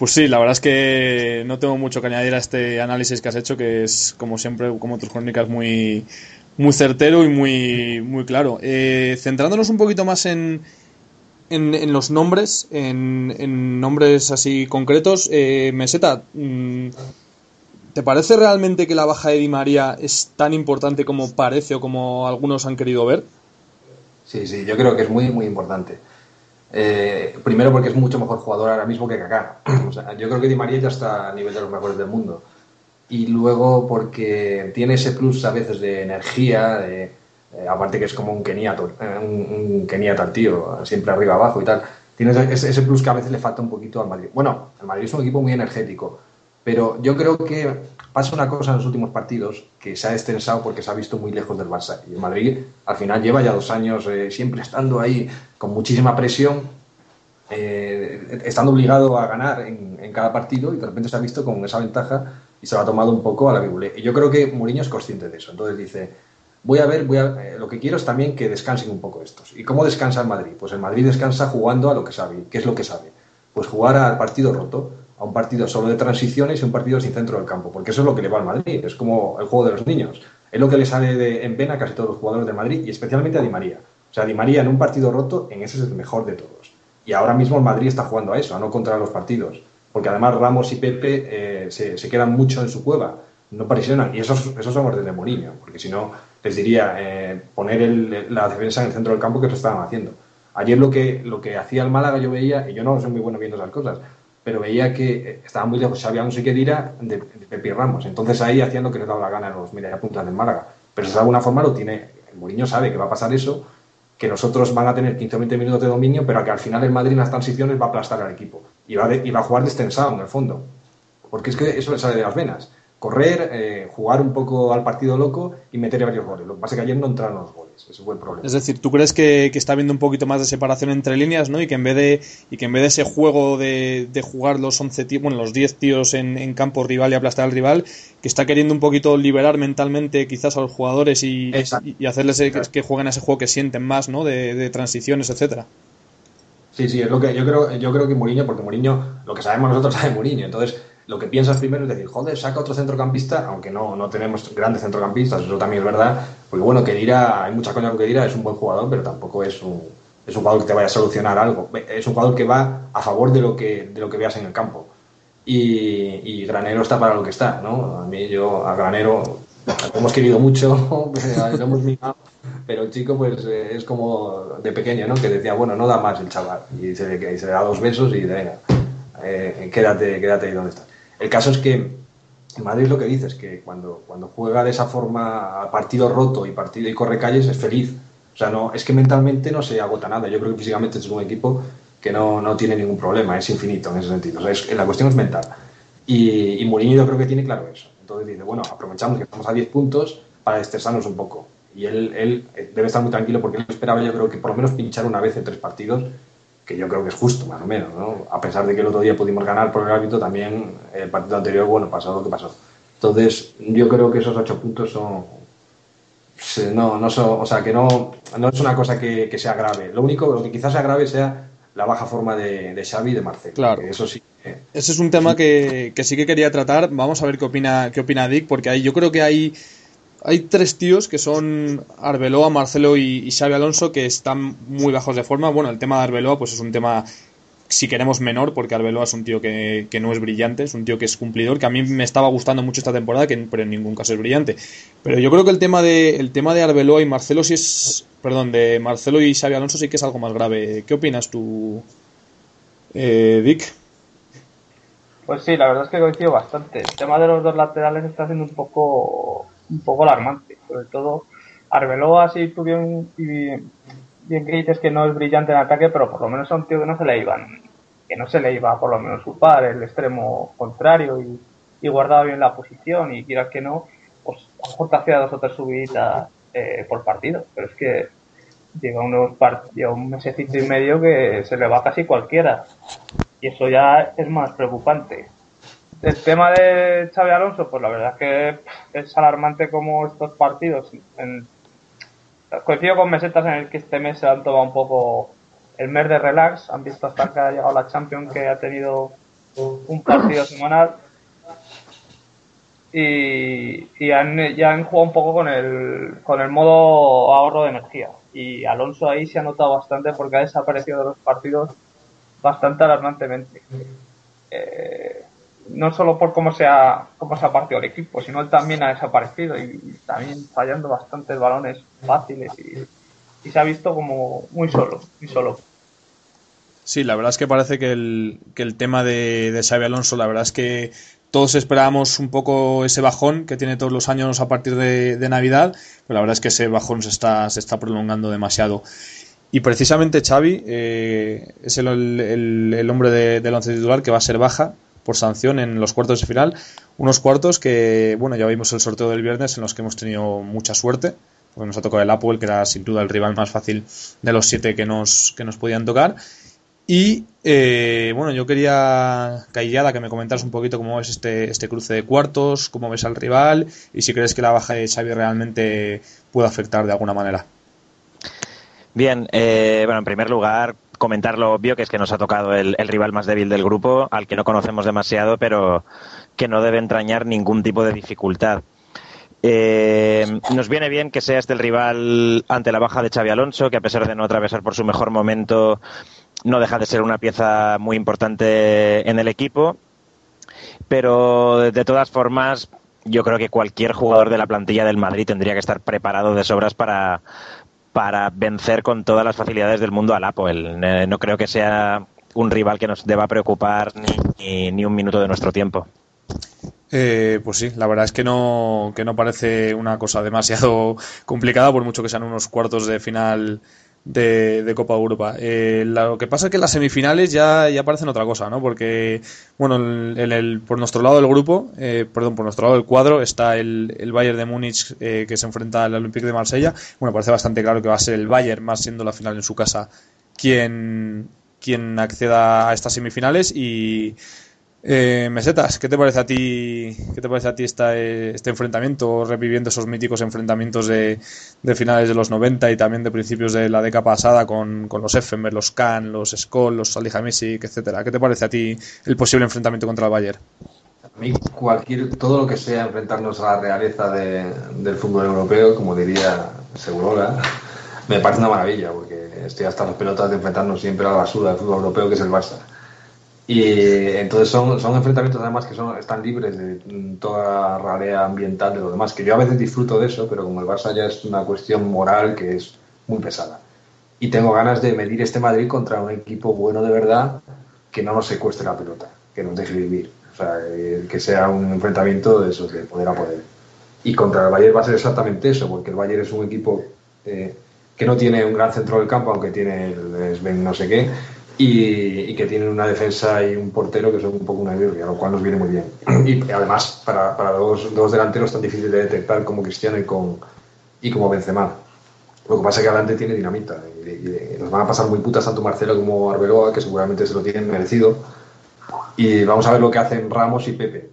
Pues sí, la verdad es que no tengo mucho que añadir a este análisis que has hecho, que es, como siempre, como tus crónicas, muy, muy certero y muy, muy claro. Eh, centrándonos un poquito más en, en, los nombres, en, nombres así concretos, eh, Meseta, mm, ¿Te parece realmente que la baja de Di María es tan importante como parece o como algunos han querido ver? Sí, sí, yo creo que es muy, muy importante. Eh, primero porque es mucho mejor jugador ahora mismo que Kaká. [clears throat] yo creo que Di María ya está a nivel de los mejores del mundo. Y luego porque tiene ese plus a veces de energía, de, eh, aparte que es como un keniato, eh, un, un tío, siempre arriba abajo y tal. Tiene ese, ese plus que a veces le falta un poquito al Madrid. Bueno, el Madrid es un equipo muy energético pero yo creo que pasa una cosa en los últimos partidos que se ha extensado porque se ha visto muy lejos del Barça. Y el Madrid al final lleva ya dos años eh, siempre estando ahí con muchísima presión, eh, estando obligado a ganar en, cada partido y de repente se ha visto con esa ventaja y se lo ha tomado un poco a la biblia. Y yo creo que Mourinho es consciente de eso. Entonces dice, voy a ver, eh, lo que quiero es también que descansen un poco estos. ¿Y cómo descansa el Madrid? Pues el Madrid descansa jugando a lo que sabe. ¿Qué es lo que sabe? Pues jugar al partido roto a un partido solo de transiciones y un partido sin centro del campo, porque eso es lo que le va al Madrid, es como el juego de los niños. Es lo que le sale de, en pena a casi todos los jugadores de Madrid y especialmente a Di María. O sea, Di María en un partido roto, en ese es el mejor de todos. Y ahora mismo el Madrid está jugando a eso, a no contra los partidos. Porque además Ramos y Pepe eh, se, quedan mucho en su cueva, no presionan. Y esos, esos son órdenes de Mourinho, porque si no, les diría eh, poner la defensa en el centro del campo que lo estaban haciendo. Ayer lo que, lo que hacía el Málaga yo veía, y yo no soy muy bueno viendo esas cosas, pero veía que eh, estaba muy lejos, no sé qué dirá de, de Pepe Ramos. Entonces ahí hacían lo que les daba la gana a los media puntas del Málaga. Pero de alguna forma lo tiene, el Mourinho sabe que va a pasar eso, que nosotros van a tener 15 o 20 minutos de dominio, pero que al final el Madrid en las transiciones va a aplastar al equipo y va, y va a jugar destensado en el fondo. Porque es que eso le sale de las venas. Correr, eh, jugar un poco al partido loco y meter varios goles. Lo que pasa es que ayer no entraron los goles, ese fue el problema. Es decir, ¿tú crees que, está habiendo un poquito más de separación entre líneas, ¿no? Y que en vez de, y que en vez de ese juego de, jugar los 11 tíos, bueno, los 10 tíos en, campo rival y aplastar al rival, que está queriendo un poquito liberar mentalmente quizás a los jugadores y, y, hacerles que, jueguen a ese juego que sienten más, ¿no? De, de transiciones, etcétera. Sí, sí, es lo que yo creo, yo creo que Mourinho, porque Mourinho, lo que sabemos nosotros sabe Mourinho, entonces lo que piensas primero es decir, joder, saca otro centrocampista, aunque no, no tenemos grandes centrocampistas, eso también es verdad, porque bueno, que dirá, hay mucha coña con que dirá, es un buen jugador, pero tampoco es un, es un jugador que te vaya a solucionar algo, es un jugador que va a favor de lo que, de lo que veas en el campo. Y, Granero está para lo que está, ¿no? A mí, yo, a Granero, hemos querido mucho, [laughs] lo hemos mimado, pero el chico, pues, eh, es como de pequeño, ¿no? Que decía, bueno, no da más el chaval, y se, le, se le da dos besos y dice, venga, eh, quédate, quédate ahí donde estás. El caso es que Madrid lo que dices, que cuando, cuando juega de esa forma a partido roto y partido y corre calles es feliz. O sea, no, es que mentalmente no se agota nada. Yo creo que físicamente es un equipo que no, no tiene ningún problema, es infinito en ese sentido. O sea, es, la cuestión es mental. Y, y creo que tiene claro eso. Entonces dice, bueno, aprovechamos que estamos a 10 puntos para estresarnos un poco. Y él, él debe estar muy tranquilo porque él esperaba, yo creo que por lo menos pinchar una vez en tres partidos que yo creo que es justo, más o menos, ¿no? A pesar de que el otro día pudimos ganar por el árbitro, también el partido anterior, bueno, pasó lo que pasó. Entonces, yo creo que esos ocho puntos son... No, no son, o sea, que no, no es una cosa que, sea grave. Lo único, lo que quizás sea grave sea la baja forma de, de Xavi y de Marcelo. Claro. Eso sí. Ese es un tema que, que sí que quería tratar. Vamos a ver qué opina, qué opina Dick, porque ahí yo creo que hay hay tres tíos que son Arbeloa, Marcelo y, Xavi Alonso que están muy bajos de forma. Bueno, el tema de Arbeloa pues es un tema, si queremos, menor, porque Arbeloa es un tío que, no es brillante, es un tío que es cumplidor, que a mí me estaba gustando mucho esta temporada, que, pero en ningún caso es brillante. Pero yo creo que el tema de, el tema de Arbeloa y Marcelo sí es... Perdón, de Marcelo y Xavi Alonso sí que es algo más grave. ¿Qué opinas tú, eh, Dick? Pues sí, la verdad es que coincido bastante. El tema de los dos laterales está siendo un poco un poco alarmante. Sobre todo, Arbeloa, sí, tú bien, bien que dices que no es brillante en ataque, pero por lo menos a un tío que no se le iban, que no se le iba por lo menos su par, el extremo contrario y, guardaba bien la posición y quieras que no, pues a lo mejor te hacía dos o tres subiditas eh, por partido, pero es que llega unos lleva un mesecito y medio que se le va casi cualquiera y eso ya es más preocupante. El tema de Xavi Alonso, pues la verdad es que es alarmante como estos partidos. En, coincido con mesetas en el que este mes se han tomado un poco el mes de relax. Han visto hasta que ha llegado la Champions que ha tenido un partido semanal y, y han, ya han jugado un poco con el, con el modo ahorro de energía. Y Alonso ahí se ha notado bastante porque ha desaparecido de los partidos bastante alarmantemente. Eh, no solo por cómo se ha, cómo se ha partido el equipo, sino él también ha desaparecido y, también fallando bastantes balones fáciles y, se ha visto como muy solo, muy solo. Sí, la verdad es que parece que el, que el tema de, de Xavi Alonso, la verdad es que todos esperábamos un poco ese bajón que tiene todos los años a partir de, Navidad, pero la verdad es que ese bajón se está, se está prolongando demasiado. Y precisamente Xavi eh, es el, el, hombre del once titular que va a ser baja por sanción en los cuartos de final. Unos cuartos que, bueno, ya vimos el sorteo del viernes en los que hemos tenido mucha suerte, porque nos ha tocado el Apple, que era sin duda el rival más fácil de los siete que nos, que nos podían tocar. Y eh, bueno, yo quería, Callada, que me comentaras un poquito cómo ves este, este cruce de cuartos, cómo ves al rival y si crees que la baja de Xavi realmente puede afectar de alguna manera. Bien, eh, bueno, en primer lugar, comentar lo obvio, que es que nos ha tocado el, rival más débil del grupo, al que no conocemos demasiado, pero que no debe entrañar ningún tipo de dificultad. Eh, nos viene bien que sea este el rival ante la baja de Xavi Alonso, que a pesar de no atravesar por su mejor momento, no deja de ser una pieza muy importante en el equipo. Pero de todas formas, yo creo que cualquier jugador de la plantilla del Madrid tendría que estar preparado de sobras para, para vencer con todas las facilidades del mundo al Apple. Eh, no creo que sea un rival que nos deba preocupar ni, ni, un minuto de nuestro tiempo. Eh, pues sí, la verdad es que no, que no parece una cosa demasiado [laughs] complicada, por mucho que sean unos cuartos de final de, Copa Europa. Eh, lo que pasa es que las semifinales ya, ya parecen otra cosa, ¿no? Porque, bueno, en el, por nuestro lado del grupo, eh, perdón, por nuestro lado del cuadro está el, el Bayern de Múnich eh, que se enfrenta al Olympique de Marsella. Bueno, parece bastante claro que va a ser el Bayern, más siendo la final en su casa, quien, quien acceda a estas semifinales y eh, Mesetas, ¿qué te parece a ti, qué te parece a ti este enfrentamiento, reviviendo esos míticos enfrentamientos de, finales de los 90 y también de principios de la década pasada con, los Effenberg, los Kahn, los Skoll, los Salihamidzic, etcétera? ¿Qué te parece a ti el posible enfrentamiento contra el Bayern? A mí cualquier, todo lo que sea enfrentarnos a la realeza del fútbol europeo, como diría Segurola, me parece una maravilla, porque estoy hasta las pelotas de enfrentarnos siempre a la basura del fútbol europeo, que es el Barça. Y entonces son, son enfrentamientos además que son, están libres de toda ralea ambiental de lo demás, que yo a veces disfruto de eso, pero como el Barça ya es una cuestión moral que es muy pesada. Y tengo ganas de medir este Madrid contra un equipo bueno de verdad que no nos secuestre la pelota, que nos deje vivir. O sea, eh, que sea un enfrentamiento de esos, de poder a poder. Y contra el Bayern va a ser exactamente eso, porque el Bayern es un equipo eh, que no tiene un gran centro del campo, aunque tiene el Sven no sé qué, y, que tienen una defensa y un portero que son un poco una birria, lo cual nos viene muy bien. Y además, para, para dos, dos, delanteros tan difíciles de detectar como Cristiano y, con, y como Benzema. Lo que pasa es que adelante tiene dinamita y, nos van a pasar muy putas tanto Marcelo como Arbeloa, que seguramente se lo tienen merecido. Y vamos a ver lo que hacen Ramos y Pepe.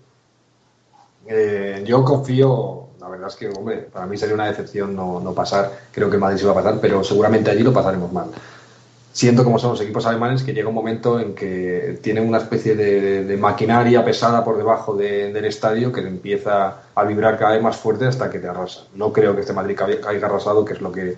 Eh, yo confío, la verdad es que, hombre, para mí sería una decepción no, no pasar. Creo que Madrid se va a pasar, pero seguramente allí lo pasaremos mal siendo como son los equipos alemanes, que llega un momento en que tienen una especie de, maquinaria pesada por debajo del estadio que empieza a vibrar cada vez más fuerte hasta que te arrasa. No creo que este Madrid caiga arrasado, que es lo que...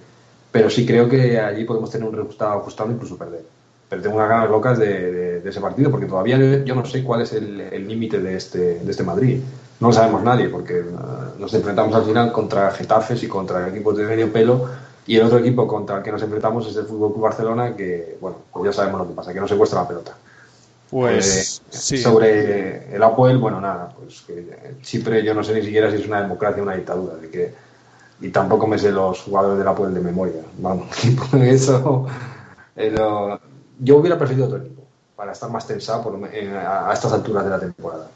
Pero sí creo que allí podemos tener un resultado ajustado, incluso perder. Pero tengo unas ganas locas de, ese partido, porque todavía yo no sé cuál es el límite de este, de este Madrid. No lo sabemos nadie, porque uh, nos enfrentamos al final contra Getafes y contra equipos de medio pelo y el otro equipo contra el que nos enfrentamos es el Fútbol Club Barcelona, que, bueno, pues ya sabemos lo que pasa, que no secuestra la pelota. Pues eh, Sobre el Apoel, bueno, nada, pues que Chipre yo no sé ni siquiera si es una democracia o una dictadura, de que, y tampoco me sé los jugadores del Apoel de memoria. Vamos, [laughs] por eso eh, yo hubiera preferido otro equipo, para estar más tensado a estas alturas de la temporada.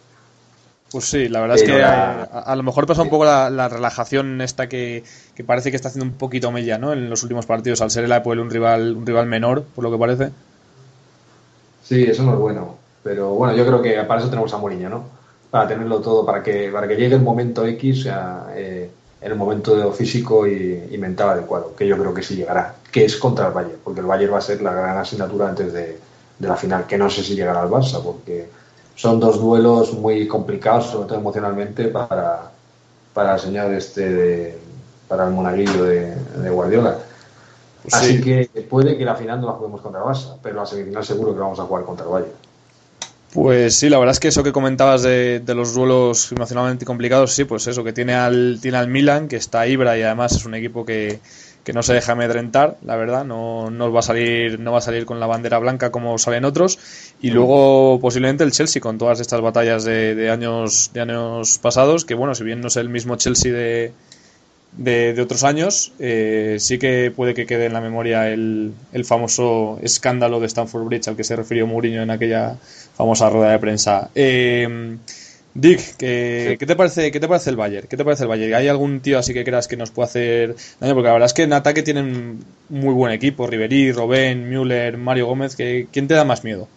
Pues sí, la verdad es que a, lo mejor pasa un poco la, relajación esta que, parece que está haciendo un poquito mella, ¿no? En los últimos partidos, al ser el Apoel un rival, un rival menor, por lo que parece. Sí, eso no es bueno. Pero bueno, yo creo que para eso tenemos a Mourinho, ¿no? Para tenerlo todo, para que, para que llegue el momento X, o sea, eh, en el momento físico y, mental adecuado, que yo creo que sí llegará, que es contra el Bayern, porque el Bayern va a ser la gran asignatura antes de, de la final, que no sé si llegará al Barça, porque son dos duelos muy complicados, sobre todo emocionalmente, para, para el señor este para el monaguillo de, Guardiola. Pues Así que puede que la final no la juguemos contra el Barça, pero la semifinal seguro que vamos a jugar contra el Valle. Pues sí, la verdad es que eso que comentabas de, de, los duelos emocionalmente complicados, sí, pues eso, que tiene al, tiene al Milan, que está Ibra y además es un equipo que, que no se deja amedrentar, la verdad, no, no, va a salir, no va a salir con la bandera blanca como salen otros, y luego posiblemente el Chelsea con todas estas batallas de, años, de años pasados, que bueno, si bien no es el mismo Chelsea de, de, otros años, eh, sí que puede que quede en la memoria el, el, famoso escándalo de Stanford Bridge al que se refirió Mourinho en aquella famosa rueda de prensa. Eh, Dick, ¿qué, te parece, ¿qué te parece el Bayern? ¿Qué te parece el Bayern? ¿Hay algún tío así que creas que nos puede hacer daño? Porque la verdad es que en ataque tienen muy buen equipo. Ribery, Robben, Müller, Mario Gómez. ¿Quién te da más miedo?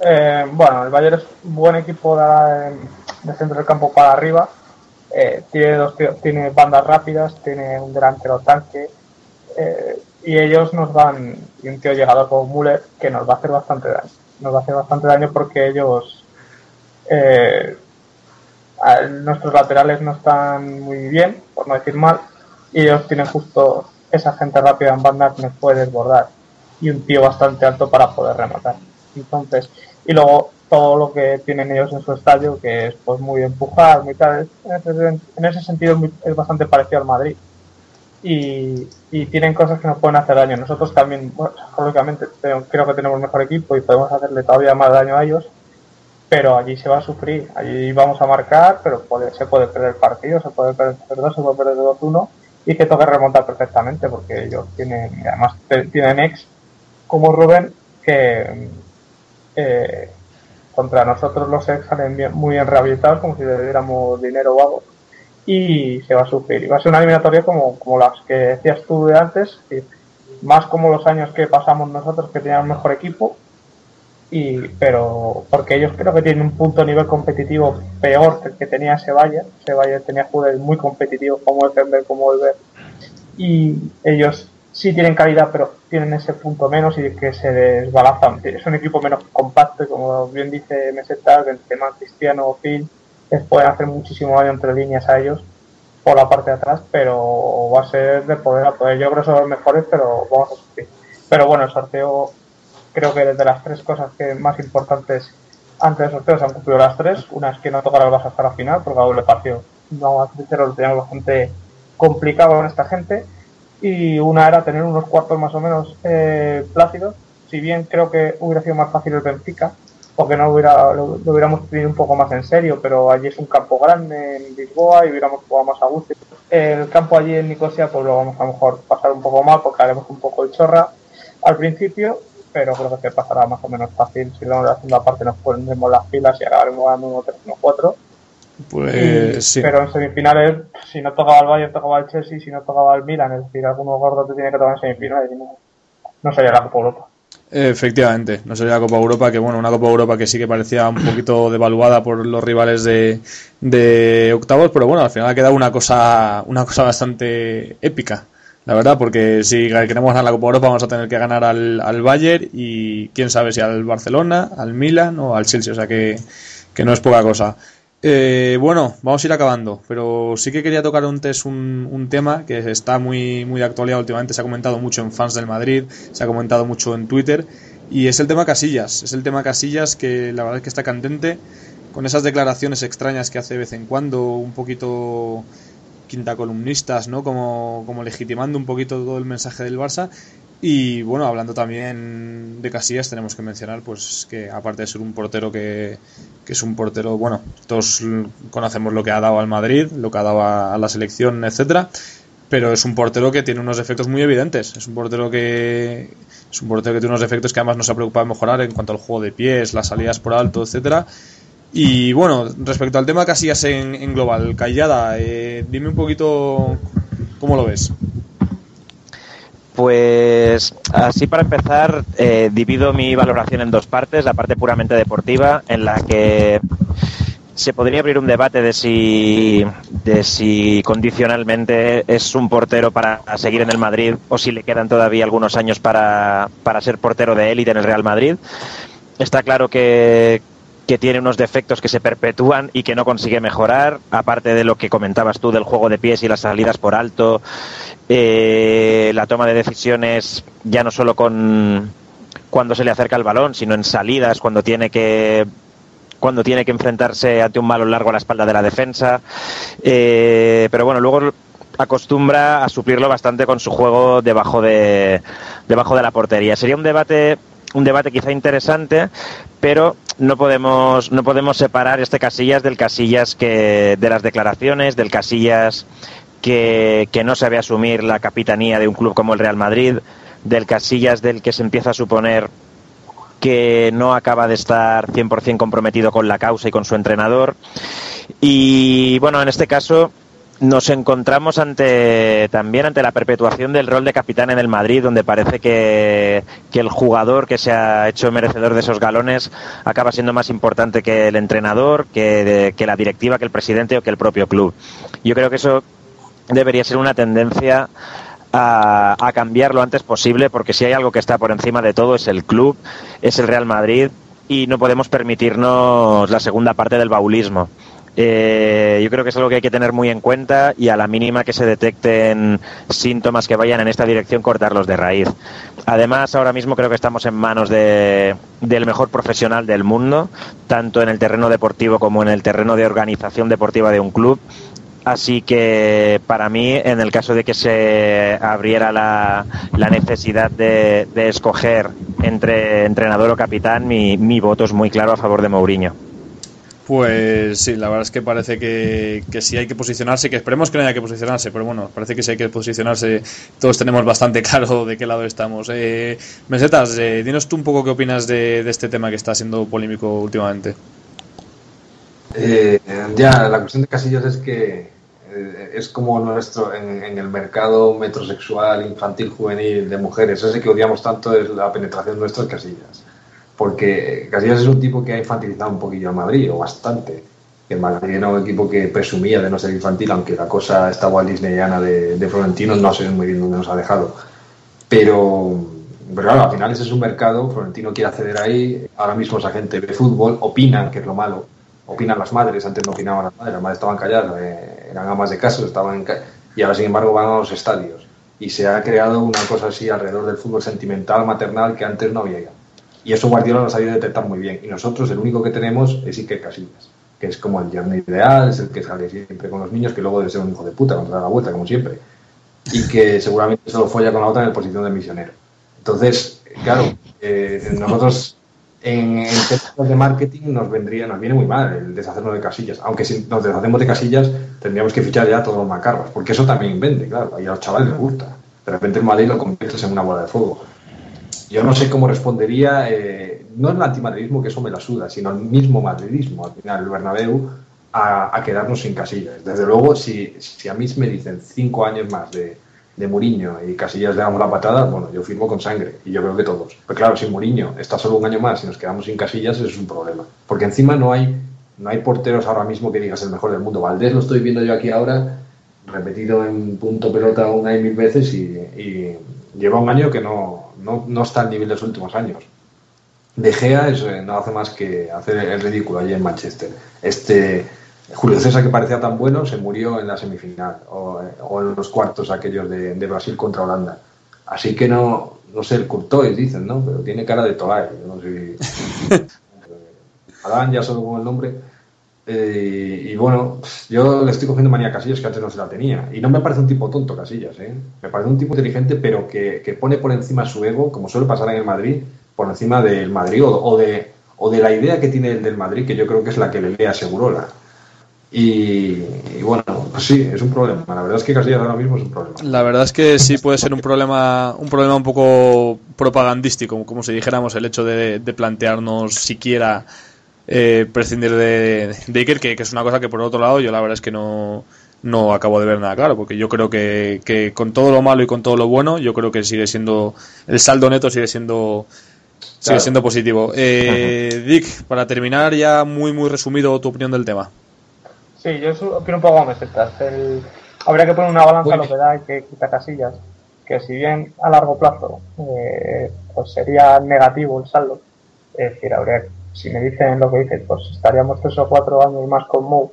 Eh, bueno, el Bayern es un buen equipo de, centro del campo para arriba. Eh, tiene, dos, tiene bandas rápidas, tiene un delantero tanque. Eh, y ellos nos van, y un tío llegador como Müller, que nos va a hacer bastante daño. Nos va a hacer bastante daño porque ellos eh, nuestros laterales no están muy bien, por no decir mal, y ellos tienen justo esa gente rápida en banda que nos puede desbordar y un tío bastante alto para poder rematar. Entonces, y luego todo lo que tienen ellos en su estadio, que es pues muy empujar, muy tal, en ese, sentido es bastante parecido al Madrid. Y, tienen cosas que nos pueden hacer daño. Nosotros también, bueno, lógicamente, creo que tenemos mejor equipo y podemos hacerle todavía más daño a ellos, pero allí se va a sufrir, allí vamos a marcar, pero se puede perder el partido, se puede perder 2, se puede perder 2-1 y que toque remontar perfectamente porque ellos tienen, además tienen ex como Rubén que eh, contra nosotros los ex salen muy bien rehabilitados como si le diéramos dinero o algo y se va a sufrir. Y va a ser una eliminatoria como, como las que decías tú de antes, más como los años que pasamos nosotros que teníamos mejor equipo y pero porque ellos creo que tienen un punto a nivel competitivo peor que el que tenía Sevilla. Sevilla tenía jugadores muy competitivos como defender, como volver. Y ellos sí tienen calidad, pero tienen ese punto menos y que se desbalazan. Es un equipo menos compacto y como bien dice Meseta, el tema Cristiano o Phil, les pueden hacer muchísimo daño entre líneas a ellos por la parte de atrás, pero va a ser de poder a poder. Yo creo que son los mejores, pero vamos a sufrir. Pero bueno, el sorteo creo que de las tres cosas que más importantes antes del sorteo se han cumplido las tres. Una es que no tocará el Barça hasta la final, porque a doble partido, no a sincero, lo teníamos bastante complicado con esta gente. Y una era tener unos cuartos más o menos eh, plácidos. Si bien creo que hubiera sido más fácil el Benfica, porque no hubiera, lo, hubiéramos tenido un poco más en serio, pero allí es un campo grande en Lisboa y hubiéramos jugado más a gusto. El campo allí en Nicosia, pues lo vamos a lo mejor pasar un poco mal porque haremos un poco el chorra al principio pero creo que pasará más o menos fácil. Si luego en la segunda parte nos ponemos las pilas y acabaremos ganando 1 3 1 4 pues sí. Pero en semifinales, si no tocaba el Bayern, tocaba el Chelsea, si no tocaba el Milan, es decir, alguno gordo te tiene que tocar en semifinales. No, no sería la Copa Europa. Efectivamente, no sería la Copa Europa, que bueno, una Copa Europa que sí que parecía un poquito [clears throat] devaluada por los rivales de, de octavos, pero bueno, al final ha quedado una cosa, una cosa bastante épica la verdad, porque si queremos ganar la Copa Europa vamos a tener que ganar al, al Bayern y quién sabe si al Barcelona, al Milan o al Chelsea, o sea que, no es poca cosa. Eh, bueno, vamos a ir acabando, pero sí que quería tocar un, test, un, un, tema que está muy, muy de actualidad últimamente, se ha comentado mucho en fans del Madrid, se ha comentado mucho en Twitter, y es el tema Casillas, es el tema Casillas que la verdad es que está candente, con esas declaraciones extrañas que hace de vez en cuando, un poquito quinta columnistas, ¿no? Como, como legitimando un poquito todo el mensaje del Barça. Y bueno, hablando también de Casillas, tenemos que mencionar pues que aparte de ser un portero que, que, es un portero, bueno, todos conocemos lo que ha dado al Madrid, lo que ha dado a, la selección, etcétera, pero es un portero que tiene unos efectos muy evidentes. Es un portero que es un portero que tiene unos efectos que además nos ha preocupado mejorar en cuanto al juego de pies, las salidas por alto, etcétera. Y bueno, respecto al tema Casillas en, en global, Callada, eh, dime un poquito cómo lo ves. Pues así para empezar, eh, divido mi valoración en dos partes, la parte puramente deportiva, en la que se podría abrir un debate de si, de si condicionalmente es un portero para seguir en el Madrid o si le quedan todavía algunos años para, para ser portero de élite en el Real Madrid. Está claro que, que tiene unos defectos que se perpetúan y que no consigue mejorar, aparte de lo que comentabas tú del juego de pies y las salidas por alto, eh, la toma de decisiones ya no solo con cuando se le acerca el balón, sino en salidas, cuando tiene que cuando tiene que enfrentarse ante un malo largo a la espalda de la defensa. Eh, pero bueno, luego acostumbra a suplirlo bastante con su juego debajo de, debajo de la portería. Sería un debate un debate quizá interesante, pero no podemos, no podemos separar este Casillas del Casillas que, de las declaraciones, del Casillas que, que no sabe asumir la capitanía de un club como el Real Madrid, del Casillas del que se empieza a suponer que no acaba de estar 100% comprometido con la causa y con su entrenador. Y bueno, en este caso nos encontramos ante también ante la perpetuación del rol de capitán en el Madrid, donde parece que, el jugador que se ha hecho merecedor de esos galones acaba siendo más importante que el entrenador, que, que la directiva, que el presidente o que el propio club. Yo creo que eso debería ser una tendencia a, a, cambiar lo antes posible, porque si hay algo que está por encima de todo es el club, es el Real Madrid, y no podemos permitirnos la segunda parte del baulismo. Eh, yo creo que es algo que hay que tener muy en cuenta y a la mínima que se detecten síntomas que vayan en esta dirección, cortarlos de raíz. Además, ahora mismo creo que estamos en manos de, del mejor profesional del mundo, tanto en el terreno deportivo como en el terreno de organización deportiva de un club. Así que para mí, en el caso de que se abriera la, necesidad de, de, escoger entre entrenador o capitán, mi, mi voto es muy claro a favor de Mourinho. Pues sí, la verdad es que parece que, que sí hay que posicionarse, que esperemos que no haya que posicionarse, pero bueno, parece que sí hay que posicionarse. Todos tenemos bastante [laughs] claro de qué lado estamos. Eh, Mesetas, eh, dinos tú un poco qué opinas de, de, este tema que está siendo polémico últimamente. Eh, ya, la cuestión de Casillas es que eh, es como nuestro en, en, el mercado metrosexual, infantil, juvenil de mujeres. Ese que odiamos tanto es la penetración de nuestras Casillas porque Casillas es un tipo que ha infantilizado un poquillo a Madrid, o bastante. El Madrid era un equipo que presumía de no ser infantil, aunque la cosa estaba disneyana de, de Florentino, no sé muy bien dónde nos ha dejado. Pero, pero claro, al final ese es un mercado, Florentino quiere acceder ahí, ahora mismo esa gente ve fútbol, opinan, que es lo malo, opinan las madres, antes no opinaban las madres, las madres estaban calladas, eh, eran amas de casa, estaban en y ahora sin embargo van a los estadios. Y se ha creado una cosa así alrededor del fútbol sentimental, maternal, que antes no había. Y eso Guardiola lo ha sabido detectar muy bien. Y nosotros el único que tenemos es Iker Casillas, que es como el yerno ideal, es el que sale siempre con los niños, que luego debe ser un hijo de puta cuando da la vuelta, como siempre. Y que [laughs] seguramente se lo folla con la otra en posición de misionero. Entonces, claro, eh, nosotros en, en términos de marketing nos vendría, nos viene muy mal el deshacernos de casillas. Aunque si nos deshacemos de casillas, tendríamos que fichar ya todos los macarros, porque eso también vende, claro, y a los chavales les gusta. De repente el Madrid lo conviertes en una bola de fuego yo no sé cómo respondería, eh, no el antimadridismo, que eso me la suda, sino el mismo madridismo, al final, el Bernabéu, a, quedarnos sin Casillas. Desde luego, si, si, a mí me dicen cinco años más de, de Mourinho y Casillas le damos la patada, bueno, yo firmo con sangre, y yo creo que todos. Pero claro, si Mourinho está solo un año más y nos quedamos sin Casillas, eso es un problema. Porque encima no hay, no hay porteros ahora mismo que digas el mejor del mundo. Valdés lo estoy viendo yo aquí ahora, repetido en punto pelota una y mil veces, y, y lleva un año que no, no, no está al nivel de los últimos años. De Gea es, eh, no hace más que hacer el ridículo allí en Manchester. Este Julio César, que parecía tan bueno, se murió en la semifinal o, o en los cuartos aquellos de, de, Brasil contra Holanda. Así que no, no sé, el Courtois dicen, ¿no? Pero tiene cara de Tolai. No sé si... [laughs] Adán, ya solo con el nombre. Eh, y bueno, yo le estoy cogiendo manía a Casillas que antes no se la tenía. Y no me parece un tipo tonto Casillas, ¿eh? Me parece un tipo inteligente, pero que, que pone por encima su ego, como suele pasar en el Madrid, por encima del Madrid o, de, o de la idea que tiene el del Madrid, que yo creo que es la que le lee a Segurola. Y, y, bueno, pues sí, es un problema. La verdad es que Casillas ahora mismo es un problema. La verdad es que sí puede ser un problema, un problema un poco propagandístico, como si dijéramos el hecho de plantearnos siquiera eh, prescindir de, de Iker, que, que, es una cosa que por otro lado yo la verdad es que no, no acabo de ver nada claro, porque yo creo que, que, con todo lo malo y con todo lo bueno, yo creo que sigue siendo, el saldo neto sigue siendo, sigue siendo positivo. Eh, Dick, para terminar ya muy muy resumido tu opinión del tema. Sí, yo opino un poco como me el, Habría que poner una balanza a lo que da y que quita casillas, que si bien a largo plazo eh, pues sería negativo el saldo, es decir, habría si me dicen lo que dicen, pues estaríamos tres o cuatro años más con Mou.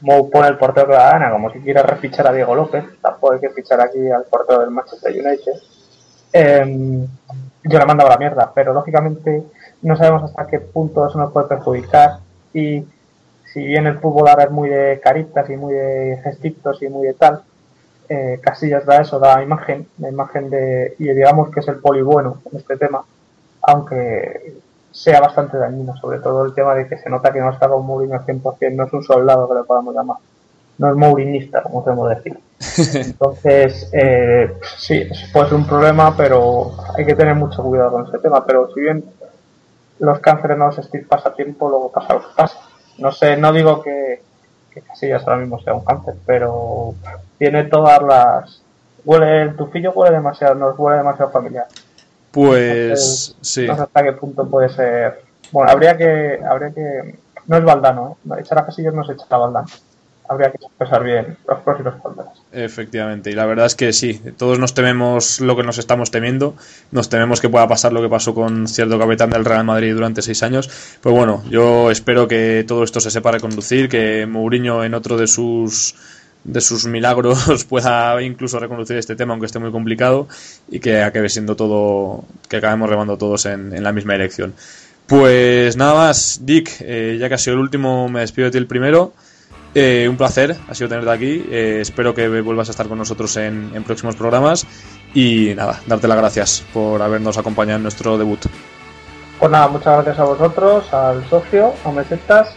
Mou pone el portero que la gana, como si quiera refichar a Diego López, tampoco hay que fichar aquí al portero del Manchester United. Eh, yo le mando a la mierda, pero lógicamente no sabemos hasta qué punto eso nos puede perjudicar y si bien el fútbol ahora es muy de caritas y muy de gestitos y muy de tal, eh, Casillas da eso, da imagen, la imagen de, y digamos que es el poli bueno en este tema, aunque sea bastante dañino, sobre todo el tema de que se nota que no está con Mourinho al 100%, no es un soldado que le podamos llamar, no es mourinista, como podemos decir. [laughs] Entonces, eh, sí, puede ser un problema, pero hay que tener mucho cuidado con ese tema, pero si bien los cánceres no los estirpas a tiempo, luego pasa lo que pasa. No sé, no digo que, que Casillas ahora mismo sea un cáncer, pero tiene todas las... Huele, el tufillo huele demasiado, nos huele demasiado familiar. Pues Entonces, sí. No sé hasta qué punto puede ser. Bueno, habría que. Habría que no es Valdano, ¿eh? Echar a Casillas no se echa a Valdano. Habría que expresar bien los pros y los contras. Efectivamente, y la verdad es que sí, todos nos tememos lo que nos estamos temiendo, nos tememos que pueda pasar lo que pasó con cierto capitán del Real Madrid durante seis años. Pues bueno, yo espero que todo esto se sepa reconducir, que Mourinho en otro de sus de sus milagros [laughs] pueda incluso reconocer este tema, aunque esté muy complicado, y que acabe siendo todo, que acabemos remando todos en, en la misma dirección. Pues nada más, Dick, eh, ya que ha sido el último, me despido de ti el primero. Eh, un placer, ha sido tenerte aquí. Eh, espero que vuelvas a estar con nosotros en, en, próximos programas. Y nada, darte las gracias por habernos acompañado en nuestro debut. Pues nada, muchas gracias a vosotros, al socio, a Mesetas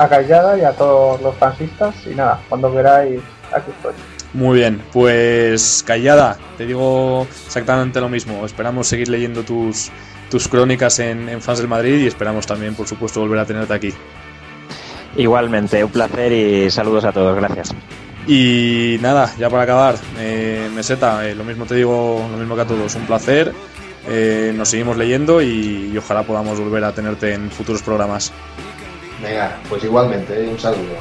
a Callada y a todos los fansistas. Y nada, cuando queráis, aquí estoy. Muy bien, pues Callada, te digo exactamente lo mismo. Esperamos seguir leyendo tus, tus crónicas en, en Fans del Madrid y esperamos también, por supuesto, volver a tenerte aquí. Igualmente, un placer y saludos a todos, gracias. Y nada, ya para acabar, eh, Meseta, eh, lo mismo te digo, lo mismo que a todos, un placer. Eh, nos seguimos leyendo y, y ojalá podamos volver a tenerte en futuros programas. Venga, pues igualmente, un saludo.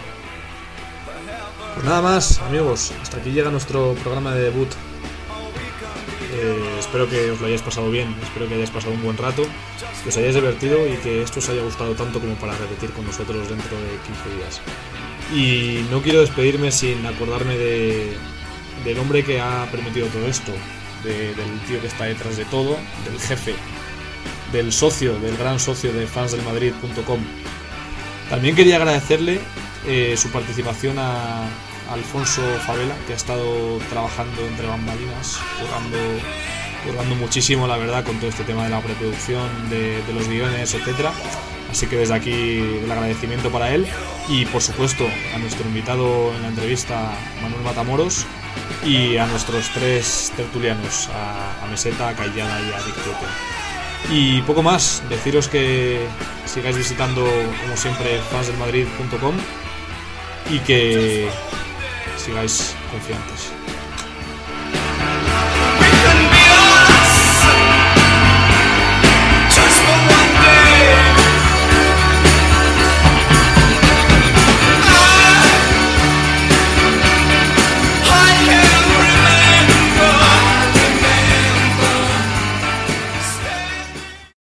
Pues nada más, amigos, hasta aquí llega nuestro programa de debut. Eh, espero que os lo hayáis pasado bien, espero que hayáis pasado un buen rato, que os hayáis divertido y que esto os haya gustado tanto como para repetir con nosotros dentro de 15 días. Y no quiero despedirme sin acordarme de, del hombre que ha permitido todo esto, de- del tío que está detrás de todo, del jefe, del socio, del gran socio de fansdelmadrid.com. También quería agradecerle eh, su participación a, Alfonso Favela, que ha estado trabajando entre bambalinas, currando muchísimo, la verdad, con todo este tema de la preproducción, de, los guiones, etcétera. Así que desde aquí el agradecimiento para él y por supuesto a nuestro invitado en la entrevista, Manuel Matamoros, y a nuestros tres tertulianos, a, Meseta, a Cayana y a Dick Tuete. Y poco más, deciros que sigáis visitando, como siempre, fansdelmadrid.com y que sigáis confiantes.